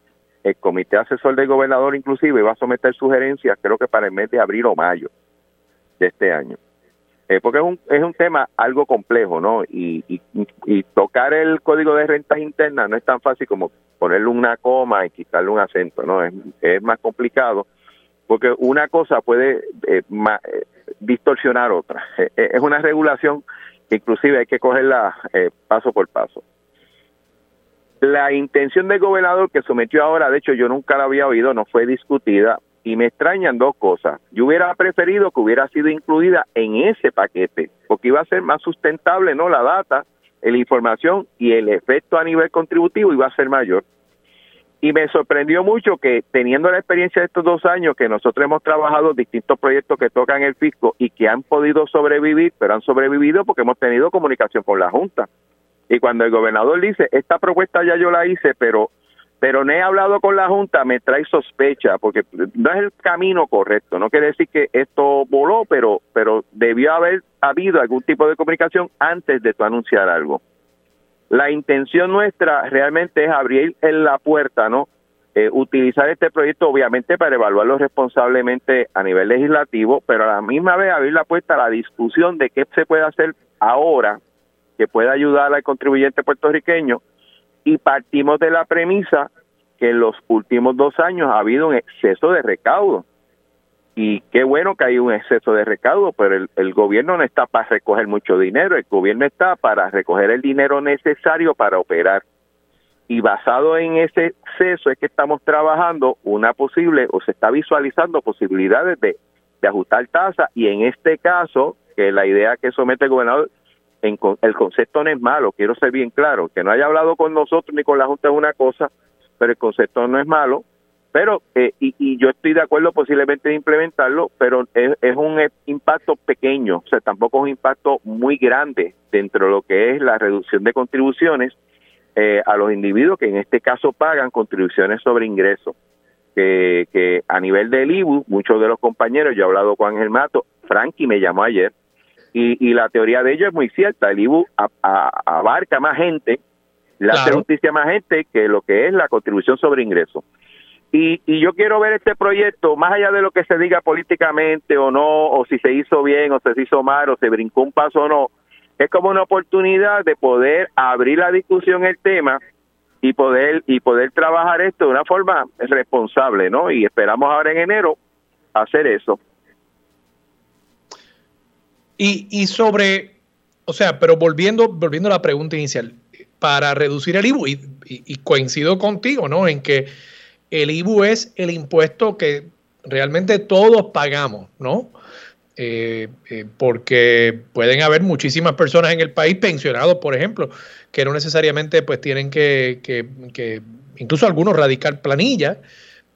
el comité asesor del gobernador inclusive va a someter sugerencias creo que para el mes de abril o mayo de este año. Eh, porque es un, es un tema algo complejo, ¿no? Y, y, y, tocar el código de rentas internas no es tan fácil como ponerle una coma y quitarle un acento, ¿no? Es, más complicado porque una cosa puede eh, eh distorsionar otra. (laughs) Eh, es una regulación que inclusive hay que cogerla paso por paso. La intención del gobernador que sometió ahora, de hecho yo nunca la había oído, no fue discutida, y me extrañan dos cosas. Yo hubiera preferido que hubiera sido incluida en ese paquete, porque iba a ser más sustentable, ¿no? La data, la información y el efecto a nivel contributivo iba a ser mayor. Y me sorprendió mucho que teniendo la experiencia de estos dos años que nosotros hemos trabajado distintos proyectos que tocan el fisco y que han podido sobrevivir, pero han sobrevivido porque hemos tenido comunicación con la Junta. Y cuando el gobernador dice, esta propuesta ya yo la hice, pero pero no he hablado con la Junta, me trae sospecha, porque no es el camino correcto. No quiere decir que esto voló, pero, pero debió haber habido algún tipo de comunicación antes de tu anunciar algo. La intención nuestra realmente es abrir en la puerta, ¿no? Eh, utilizar este proyecto obviamente para evaluarlo responsablemente a nivel legislativo, pero a la misma vez abrir la puerta a la discusión de qué se puede hacer ahora que pueda ayudar al contribuyente puertorriqueño y partimos de la premisa que en los últimos dos años ha habido un exceso de recaudo. Y qué bueno que hay un exceso de recaudo, pero el, gobierno no está para recoger mucho dinero, el gobierno está para recoger el dinero necesario para operar. Y basado en ese exceso es que estamos trabajando una posible, o se está visualizando posibilidades de, de ajustar tasas, y en este caso, que la idea que somete el gobernador el concepto no es malo, quiero ser bien claro, que no haya hablado con nosotros ni con la Junta es una cosa, pero el concepto no es malo, pero eh, y, yo estoy de acuerdo posiblemente de implementarlo, pero es, un impacto pequeño, o sea, tampoco es un impacto muy grande dentro de lo que es la reducción de contribuciones eh, a los individuos que en este caso pagan contribuciones sobre ingresos. Que, que a nivel del IBU, muchos de los compañeros, yo he hablado con Ángel Mato, Frankie me llamó ayer, y, la teoría de ello es muy cierta. El IBU abarca más gente, le hace justicia a más gente que lo que es la contribución sobre ingresos. Y, y yo quiero ver este proyecto, más allá de lo que se diga políticamente o no, o si se hizo bien o se hizo mal o se brincó un paso o no, es como una oportunidad de poder abrir la discusión el tema y poder y poder trabajar esto de una forma responsable, ¿no? Y esperamos ahora en enero hacer eso. Y, sobre, o sea, pero volviendo, volviendo a la pregunta inicial, para reducir el IBU, y, coincido contigo, ¿no? En que el IBU es el impuesto que realmente todos pagamos, ¿no? Eh, eh, porque pueden haber muchísimas personas en el país pensionados, por ejemplo, que no necesariamente pues tienen que, que, que incluso algunos radicar planilla,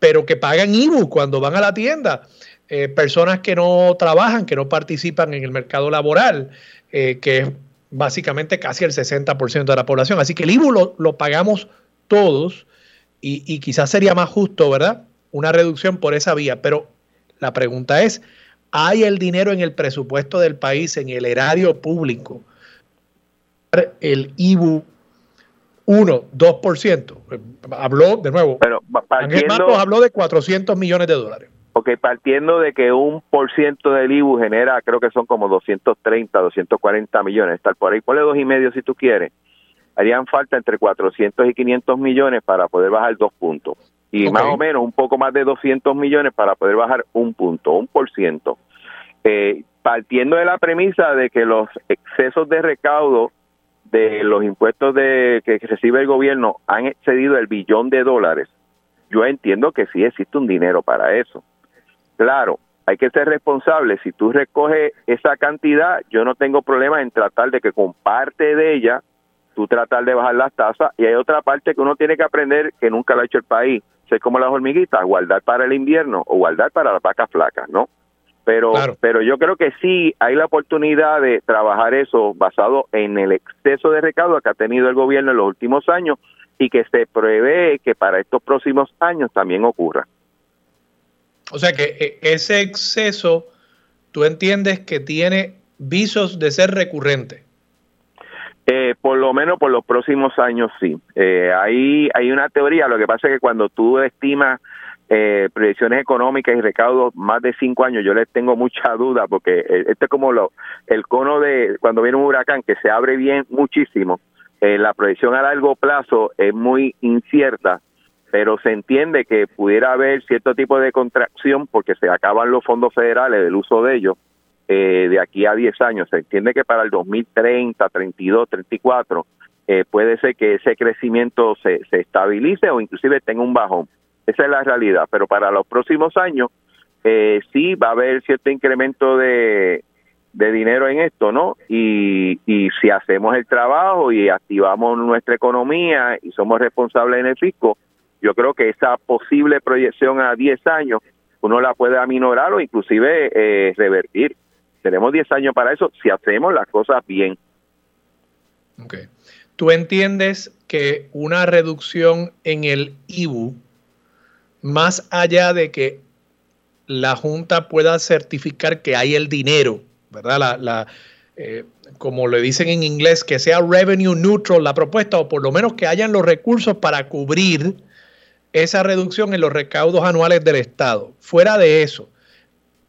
pero que pagan IBU cuando van a la tienda. Eh, personas que no trabajan, que no participan en el mercado laboral, eh, que es básicamente casi el 60% de la población. Así que el IBU lo, pagamos todos y, y, quizás sería más justo, ¿verdad? Una reducción por esa vía. Pero la pregunta es, hay el dinero en el presupuesto del país, en el erario público, el IBU 1, 2%. Habló de nuevo. Pero Ángel Matos habló de 400 millones de dólares. Ok, partiendo de que un por ciento del IBU genera, creo que son como 230, 240 millones, estar por ahí, ponle dos y medio si tú quieres. Harían falta entre 400 y 500 millones para poder bajar dos puntos. Y más o menos un poco más de 200 millones para poder bajar un punto, un por ciento. Eh, partiendo de la premisa de que los excesos de recaudo de los impuestos de que recibe el gobierno han excedido el billón de dólares, yo entiendo que sí existe un dinero para eso. Claro, hay que ser responsable. Si tú recoges esa cantidad, yo no tengo problema en tratar de que con parte de ella, tú tratar de bajar las tasas. Y hay otra parte que uno tiene que aprender que nunca lo ha hecho el país. Sé como las hormiguitas, guardar para el invierno o guardar para las vacas flacas, ¿no? Pero, pero yo creo que sí hay la oportunidad de trabajar eso basado en el exceso de recaudo que ha tenido el gobierno en los últimos años y que se prevé que para estos próximos años también ocurra. O sea que eh, ese exceso, tú entiendes que tiene visos de ser recurrente. Eh, por lo menos por los próximos años sí. Eh, hay, hay una teoría, lo que pasa es que cuando tú estimas eh, proyecciones económicas y recaudos más de cinco años, yo les tengo mucha duda porque este es como lo, el cono de cuando viene un huracán que se abre bien muchísimo, la proyección a largo plazo es muy incierta, pero se entiende que pudiera haber cierto tipo de contracción porque se acaban los fondos federales del uso de ellos eh, de aquí a 10 años. Se entiende que para el 2030, 32, 34 eh, puede ser que ese crecimiento se, se estabilice o inclusive tenga un bajón esa es la realidad. Pero para los próximos años eh, sí va a haber cierto incremento de, de dinero en esto, ¿no? Y, y si hacemos el trabajo y activamos nuestra economía y somos responsables en el fisco, yo creo que esa posible proyección a 10 años uno la puede aminorar o inclusive eh, revertir. Tenemos 10 años para eso si hacemos las cosas bien. Okay. ¿Tú entiendes que una reducción en el IBU más allá de que la Junta pueda certificar que hay el dinero, ¿verdad? La, eh, como le dicen en inglés, que sea revenue neutral la propuesta, o por lo menos que hayan los recursos para cubrir esa reducción en los recaudos anuales del Estado. Fuera de eso,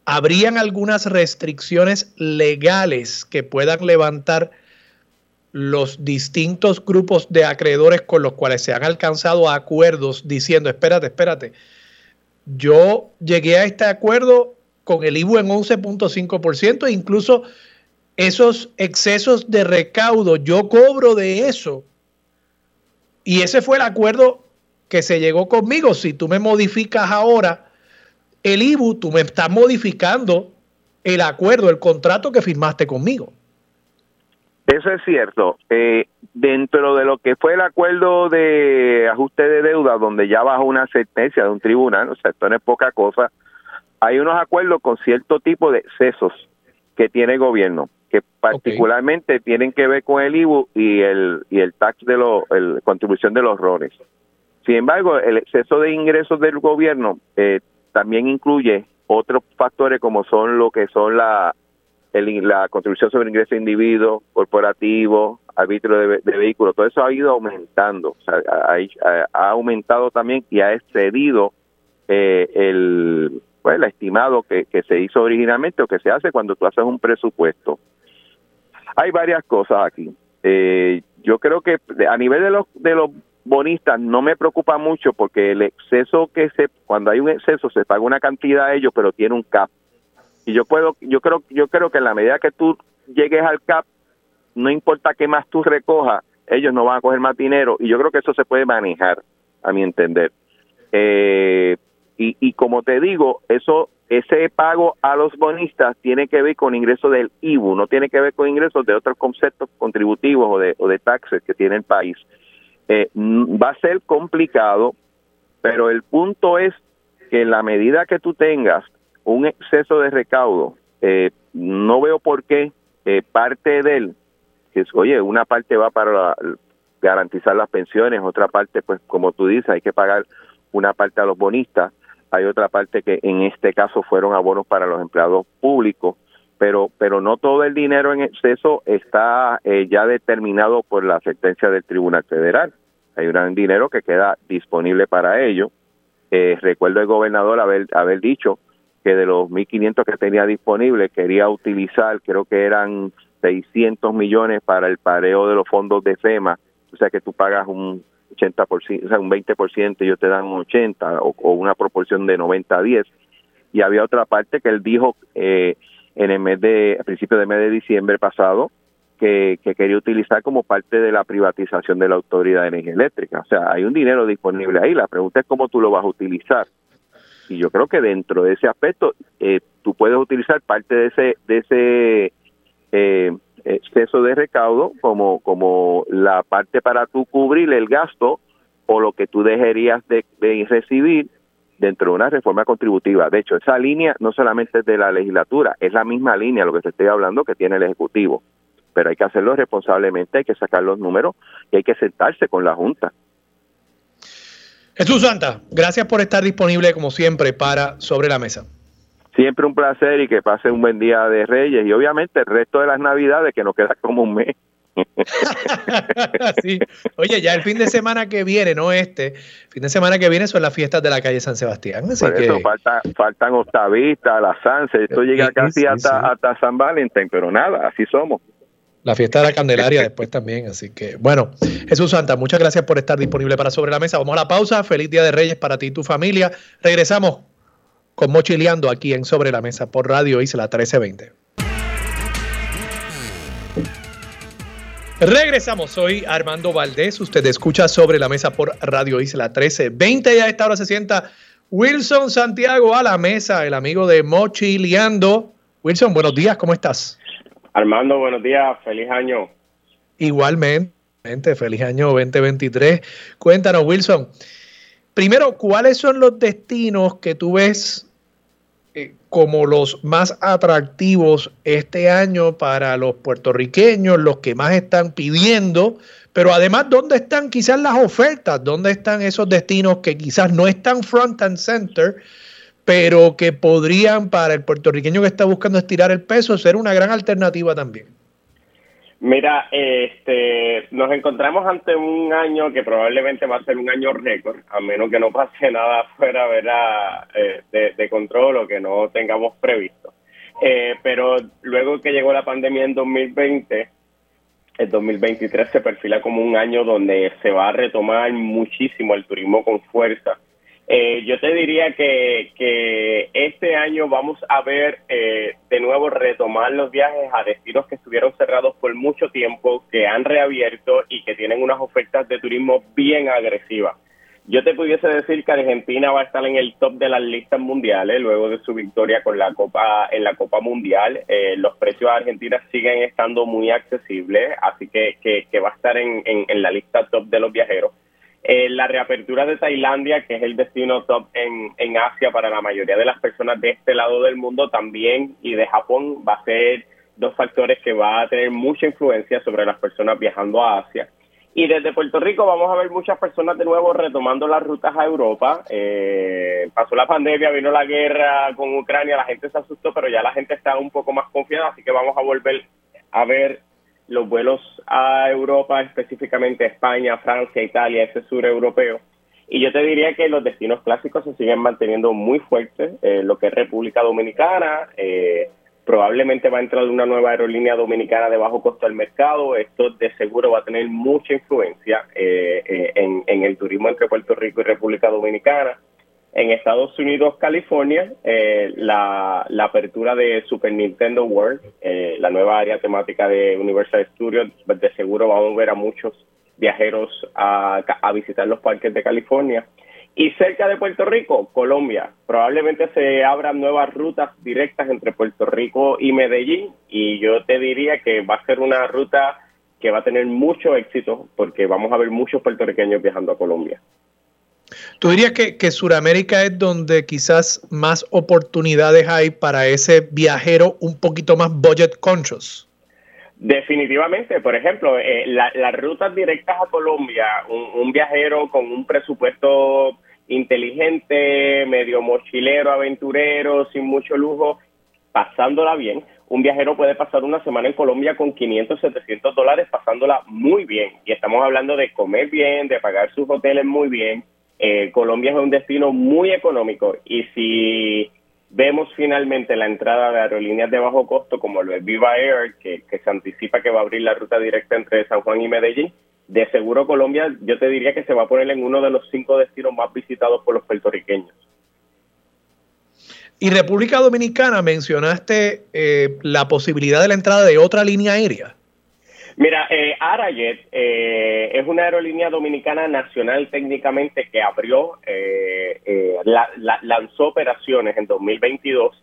¿habrían algunas restricciones legales que puedan levantar los distintos grupos de acreedores con los cuales se han alcanzado acuerdos diciendo, espérate, espérate, yo llegué a este acuerdo con el IBU en 11.5%, e incluso esos excesos de recaudo, yo cobro de eso. Y ese fue el acuerdo que se llegó conmigo. Si tú me modificas ahora el IBU, tú me estás modificando el acuerdo, el contrato que firmaste conmigo. Eso es cierto. Eh, dentro de lo que fue el acuerdo de ajuste de deuda, donde ya bajo una sentencia de un tribunal, o sea, esto no es poca cosa, hay unos acuerdos con cierto tipo de excesos que tiene el gobierno, que particularmente tienen que ver con el IBU y el, y el tax de la contribución de los roles. Sin embargo, el exceso de ingresos del gobierno eh, también incluye otros factores como son lo que son la la contribución sobre ingreso de individuos, corporativo, arbitrio de, vehículos, todo eso ha ido aumentando, o sea, ha, aumentado también y ha excedido eh, el, pues, estimado que, se hizo originalmente o que se hace cuando tú haces un presupuesto. Hay varias cosas aquí. Eh, yo creo que a nivel de los de los bonistas no me preocupa mucho porque el exceso que se cuando hay un exceso se paga una cantidad a ellos pero tiene un cap. Y yo puedo yo creo yo creo que en la medida que tú llegues al cap no importa qué más tú recojas ellos no van a coger más dinero. Y yo creo que eso se puede manejar a mi entender. Eh, y, y como te digo eso ese pago a los bonistas tiene que ver con ingresos del IBU, no tiene que ver con ingresos de otros conceptos contributivos o de, o de taxes que tiene el país. Eh, va a ser complicado, pero el punto es que en la medida que tú tengas un exceso de recaudo, eh, no veo por qué eh, parte de él, que oye, una parte va para garantizar las pensiones, otra parte, pues como tú dices, hay que pagar una parte a los bonistas. hay otra parte que en este caso fueron abonos para los empleados públicos, pero pero no todo el dinero en exceso está eh, ya determinado por la sentencia del Tribunal Federal. Hay un gran dinero que queda disponible para ello. Eh, recuerdo el gobernador haber haber dicho que de los 1.500 que tenía disponible quería utilizar, creo que eran 600 millones para el pareo de los fondos de FEMA, o sea que tú pagas un 80%, o sea, un 20% y ellos te dan un 80 o, una proporción de 90 a 10. Y había otra parte que él dijo eh, en el mes de, a principios del mes de diciembre pasado, que, que, quería utilizar como parte de la privatización de la Autoridad de Energía Eléctrica. O sea, hay un dinero disponible ahí. La pregunta es cómo tú lo vas a utilizar. Y yo creo que dentro de ese aspecto, eh, tú puedes utilizar parte de ese, de ese eh, exceso de recaudo como, como la parte para tú cubrir el gasto o lo que tú dejarías de, recibir dentro de una reforma contributiva. De hecho, esa línea no solamente es de la legislatura, es la misma línea, lo que te estoy hablando, que tiene el Ejecutivo. Pero hay que hacerlo responsablemente, hay que sacar los números y hay que sentarse con la Junta. Jesús Santa, gracias por estar disponible como siempre para Sobre la Mesa. Siempre un placer y que pase un buen día de Reyes y obviamente el resto de las Navidades que nos queda como un mes. (laughs) sí. Oye, ya el fin de semana que viene, no este, fin de semana que viene son las fiestas de la calle San Sebastián. Así Por eso falta, faltan octavistas, la Sanse, esto llega casi hasta, hasta San Valentín, pero nada, así somos. La fiesta de la Candelaria después también, así que bueno, Jesús Santa, muchas gracias por estar disponible para Sobre la Mesa. Vamos a la pausa, feliz Día de Reyes para ti y tu familia. Regresamos con Mochileando aquí en Sobre la Mesa por Radio Isla 1320. Regresamos, soy Armando Valdés, usted escucha Sobre la Mesa por Radio Isla 1320 y a esta hora se sienta Wilson Santiago a la mesa, el amigo de Mochileando. Wilson, buenos días, ¿cómo estás? Armando, buenos días, feliz año. Igualmente, feliz año 2023. Cuéntanos, Wilson. Primero, ¿cuáles son los destinos que tú ves como los más atractivos este año para los puertorriqueños, los que más están pidiendo, pero además, ¿dónde están quizás las ofertas? ¿Dónde están esos destinos que quizás no están front and center, pero que podrían para el puertorriqueño que está buscando estirar el peso ser una gran alternativa también? Mira, este, nos encontramos ante un año que probablemente va a ser un año récord, a menos que no pase (laughs) nada fuera. Eh, de, control o que no tengamos previsto. Eh, pero luego que llegó la pandemia en 2020, el 2023 se perfila como un año donde se va a retomar muchísimo el turismo con fuerza eh, yo te diría que, que, este año vamos a ver eh, de nuevo retomar los viajes a destinos que estuvieron cerrados por mucho tiempo, que han reabierto y que tienen unas ofertas de turismo bien agresivas. Yo te pudiese decir que Argentina va a estar en el top de las listas mundiales luego de su victoria con la Copa en la Copa Mundial. Eh, los precios de Argentina siguen estando muy accesibles, así que, que, va a estar en, en la lista top de los viajeros. Eh, la reapertura de Tailandia, que es el destino top en, en Asia para la mayoría de las personas de este lado del mundo también, y de Japón, va a ser dos factores que va a tener mucha influencia sobre las personas viajando a Asia. Y desde Puerto Rico vamos a ver muchas personas de nuevo retomando las rutas a Europa. Eh, pasó la pandemia, vino la guerra con Ucrania, la gente se asustó, pero ya la gente está un poco más confiada, así que vamos a volver a ver los vuelos a Europa, específicamente España, Francia, Italia, ese sur europeo. Y yo te diría que los destinos clásicos se siguen manteniendo muy fuertes, eh, lo que es República Dominicana, eh, probablemente va a entrar una nueva aerolínea dominicana de bajo costo al mercado, esto de seguro va a tener mucha influencia eh, en, en el turismo entre Puerto Rico y República Dominicana. En Estados Unidos, California, eh, la, apertura de Super Nintendo World, eh, la nueva área temática de Universal Studios, de seguro va a volver a muchos viajeros a, visitar los parques de California. Y cerca de Puerto Rico, Colombia, probablemente se abran nuevas rutas directas entre Puerto Rico y Medellín y yo te diría que va a ser una ruta que va a tener mucho éxito porque vamos a ver muchos puertorriqueños viajando a Colombia. ¿Tú dirías que, que Sudamérica es donde quizás más oportunidades hay para ese viajero un poquito más budget conscious? Definitivamente, por ejemplo, eh, las rutas directas a Colombia, un, viajero con un presupuesto inteligente, medio mochilero, aventurero, sin mucho lujo, pasándola bien. Un viajero puede pasar una semana en Colombia con 500, 700 dólares pasándola muy bien. Y estamos hablando de comer bien, de pagar sus hoteles muy bien. Eh, Colombia es un destino muy económico y si vemos finalmente la entrada de aerolíneas de bajo costo como lo es Viva Air, que, que se anticipa que va a abrir la ruta directa entre San Juan y Medellín, de seguro Colombia yo te diría que se va a poner en uno de los cinco destinos más visitados por los puertorriqueños. Y República Dominicana, mencionaste eh, la posibilidad de la entrada de otra línea aérea. Mira, eh, Arajet eh, es una aerolínea dominicana nacional técnicamente que abrió, eh, eh lanzó operaciones en 2022.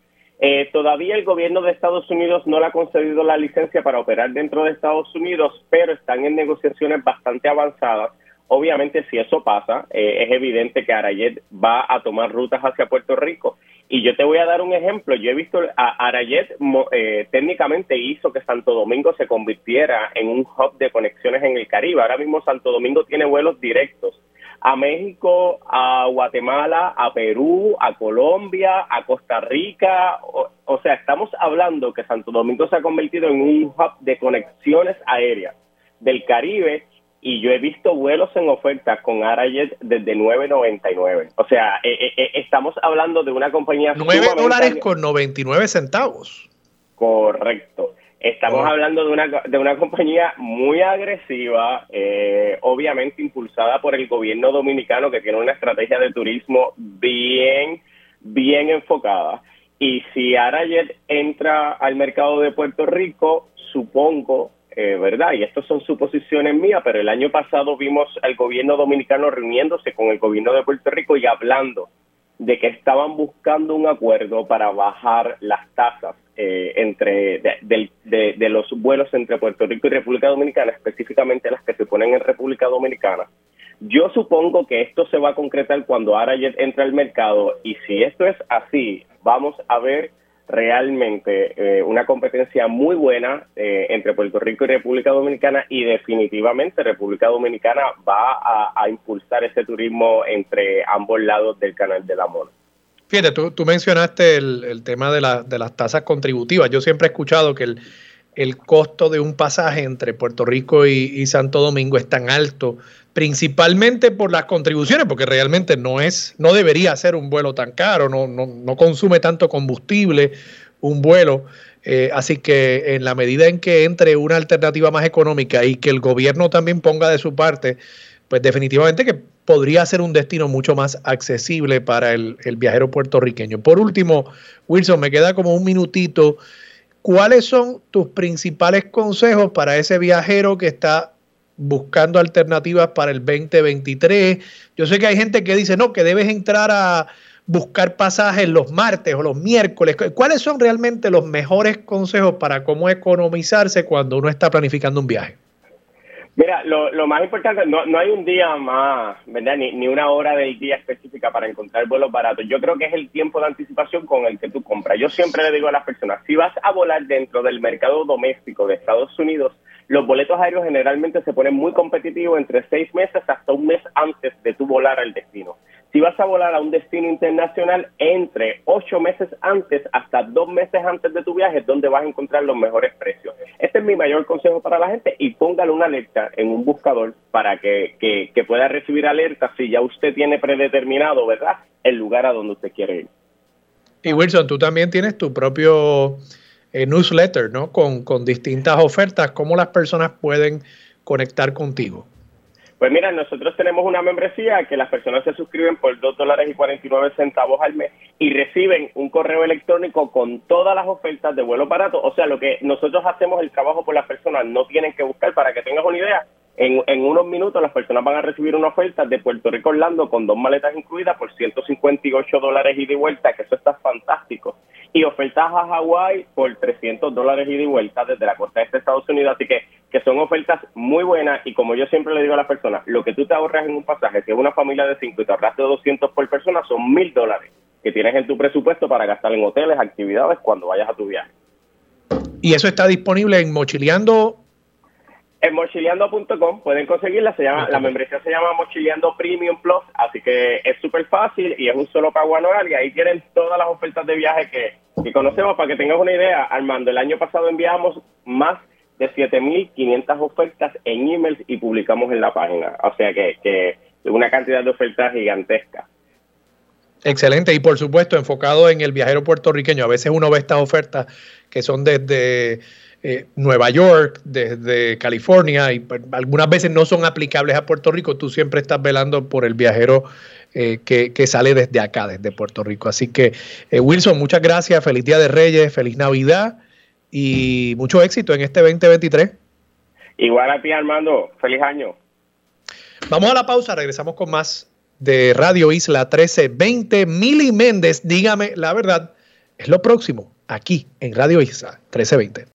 todavía el gobierno de Estados Unidos no le ha concedido la licencia para operar dentro de Estados Unidos, pero están en negociaciones bastante avanzadas. Obviamente, si eso pasa, es evidente que Arajet va a tomar rutas hacia Puerto Rico y yo te voy a dar un ejemplo. Yo he visto a Arayet eh, técnicamente hizo que Santo Domingo se convirtiera en un hub de conexiones en el Caribe. Ahora mismo Santo Domingo tiene vuelos directos a México, a Guatemala, a Perú, a Colombia, a Costa Rica. O, o sea, estamos hablando que Santo Domingo se ha convertido en un hub de conexiones aéreas del Caribe y yo he visto vuelos en oferta con Arajet desde 9.99. O sea, eh, eh, eh, estamos hablando de una compañía... 9 dólares con 99 centavos. Correcto. Estamos oh. hablando de una, de una compañía muy agresiva, obviamente impulsada por el gobierno dominicano que tiene una estrategia de turismo bien, bien enfocada. Y si Arajet entra al mercado de Puerto Rico, supongo eh, ¿verdad? Y estas son suposiciones mías, pero el año pasado vimos al gobierno dominicano reuniéndose con el gobierno de Puerto Rico y hablando de que estaban buscando un acuerdo para bajar las tasas eh, entre de, los vuelos entre Puerto Rico y República Dominicana, específicamente las que se ponen en República Dominicana. Yo supongo que esto se va a concretar cuando Arajet entra al mercado y si esto es así, vamos a ver realmente eh, una competencia muy buena eh, entre Puerto Rico y República Dominicana y definitivamente República Dominicana va a, impulsar ese turismo entre ambos lados del canal de la Mona. Fíjate, tú, tú mencionaste el, tema de, la, de, las tasas contributivas. Yo siempre he escuchado que el, el costo de un pasaje entre Puerto Rico y Santo Domingo es tan alto principalmente por las contribuciones, porque realmente no es, no debería ser un vuelo tan caro, no, no, no consume tanto combustible un vuelo. Eh, así que en la medida en que entre una alternativa más económica y que el gobierno también ponga de su parte, pues definitivamente que podría ser un destino mucho más accesible para el, el viajero puertorriqueño. Por último, Wilson, me queda como un minutito. ¿Cuáles son tus principales consejos para ese viajero que está buscando alternativas para el 2023. Yo sé que hay gente que dice, no, que debes entrar a buscar pasajes los martes o los miércoles. ¿Cuáles son realmente los mejores consejos para cómo economizarse cuando uno está planificando un viaje? Mira, lo, lo más importante, no, no hay un día más, ¿verdad? Ni, ni una hora del día específica para encontrar vuelos baratos. Yo creo que es el tiempo de anticipación con el que tú compras. Yo siempre le digo a las personas, si vas a volar dentro del mercado doméstico de Estados Unidos, los boletos aéreos generalmente se ponen muy competitivos entre seis meses hasta un mes antes de tu volar al destino. Si vas a volar a un destino internacional, entre ocho meses antes hasta dos meses antes de tu viaje es donde vas a encontrar los mejores precios. Este es mi mayor consejo para la gente y póngale una alerta en un buscador para que, que, pueda recibir alertas si ya usted tiene predeterminado, ¿verdad?, el lugar a donde usted quiere ir. Y Wilson, tú también tienes tu propio eh, newsletter, ¿no? Con, con distintas ofertas, ¿cómo las personas pueden conectar contigo? Pues mira, nosotros tenemos una membresía que las personas se suscriben por dos dólares y 49 centavos al mes y reciben un correo electrónico con todas las ofertas de vuelo barato. O sea, lo que nosotros hacemos el trabajo por las personas, no tienen que buscar, para que tengas una idea, en, en, unos minutos las personas van a recibir una oferta de Puerto Rico Orlando con dos maletas incluidas por 158 dólares y de vuelta, que eso está fantástico. Y ofertas a Hawái por 300 dólares y de vuelta desde la costa este de Estados Unidos. Así que, que son ofertas muy buenas y como yo siempre le digo a las personas, lo que tú te ahorras en un pasaje, si es una familia de 5 y te ahorras de 200 por persona, son mil dólares que tienes en tu presupuesto para gastar en hoteles, actividades cuando vayas a tu viaje. Y eso está disponible en Mochileando En mochileando.com pueden conseguirla, se llama, la membresía se llama Mochileando Premium Plus, así que es súper fácil y es un solo pago anual y ahí tienen todas las ofertas de viaje que, que conocemos. Para que tengas una idea, Armando, el año pasado enviamos más de 7.500 ofertas en emails y publicamos en la página, o sea que, que una cantidad de ofertas gigantesca. Excelente, y por supuesto enfocado en el viajero puertorriqueño. A veces uno ve estas ofertas que son desde eh, Nueva York, desde California, y pues, algunas veces no son aplicables a Puerto Rico. Tú siempre estás velando por el viajero eh, que, sale desde acá, desde Puerto Rico. Así que, eh, Wilson, muchas gracias, feliz Día de Reyes, feliz Navidad y mucho éxito en este 2023. Igual a ti, Armando, feliz año. Vamos a la pausa, regresamos con más de Radio Isla 1320. Mili Méndez, dígame la verdad, es lo próximo aquí en Radio Isla 1320.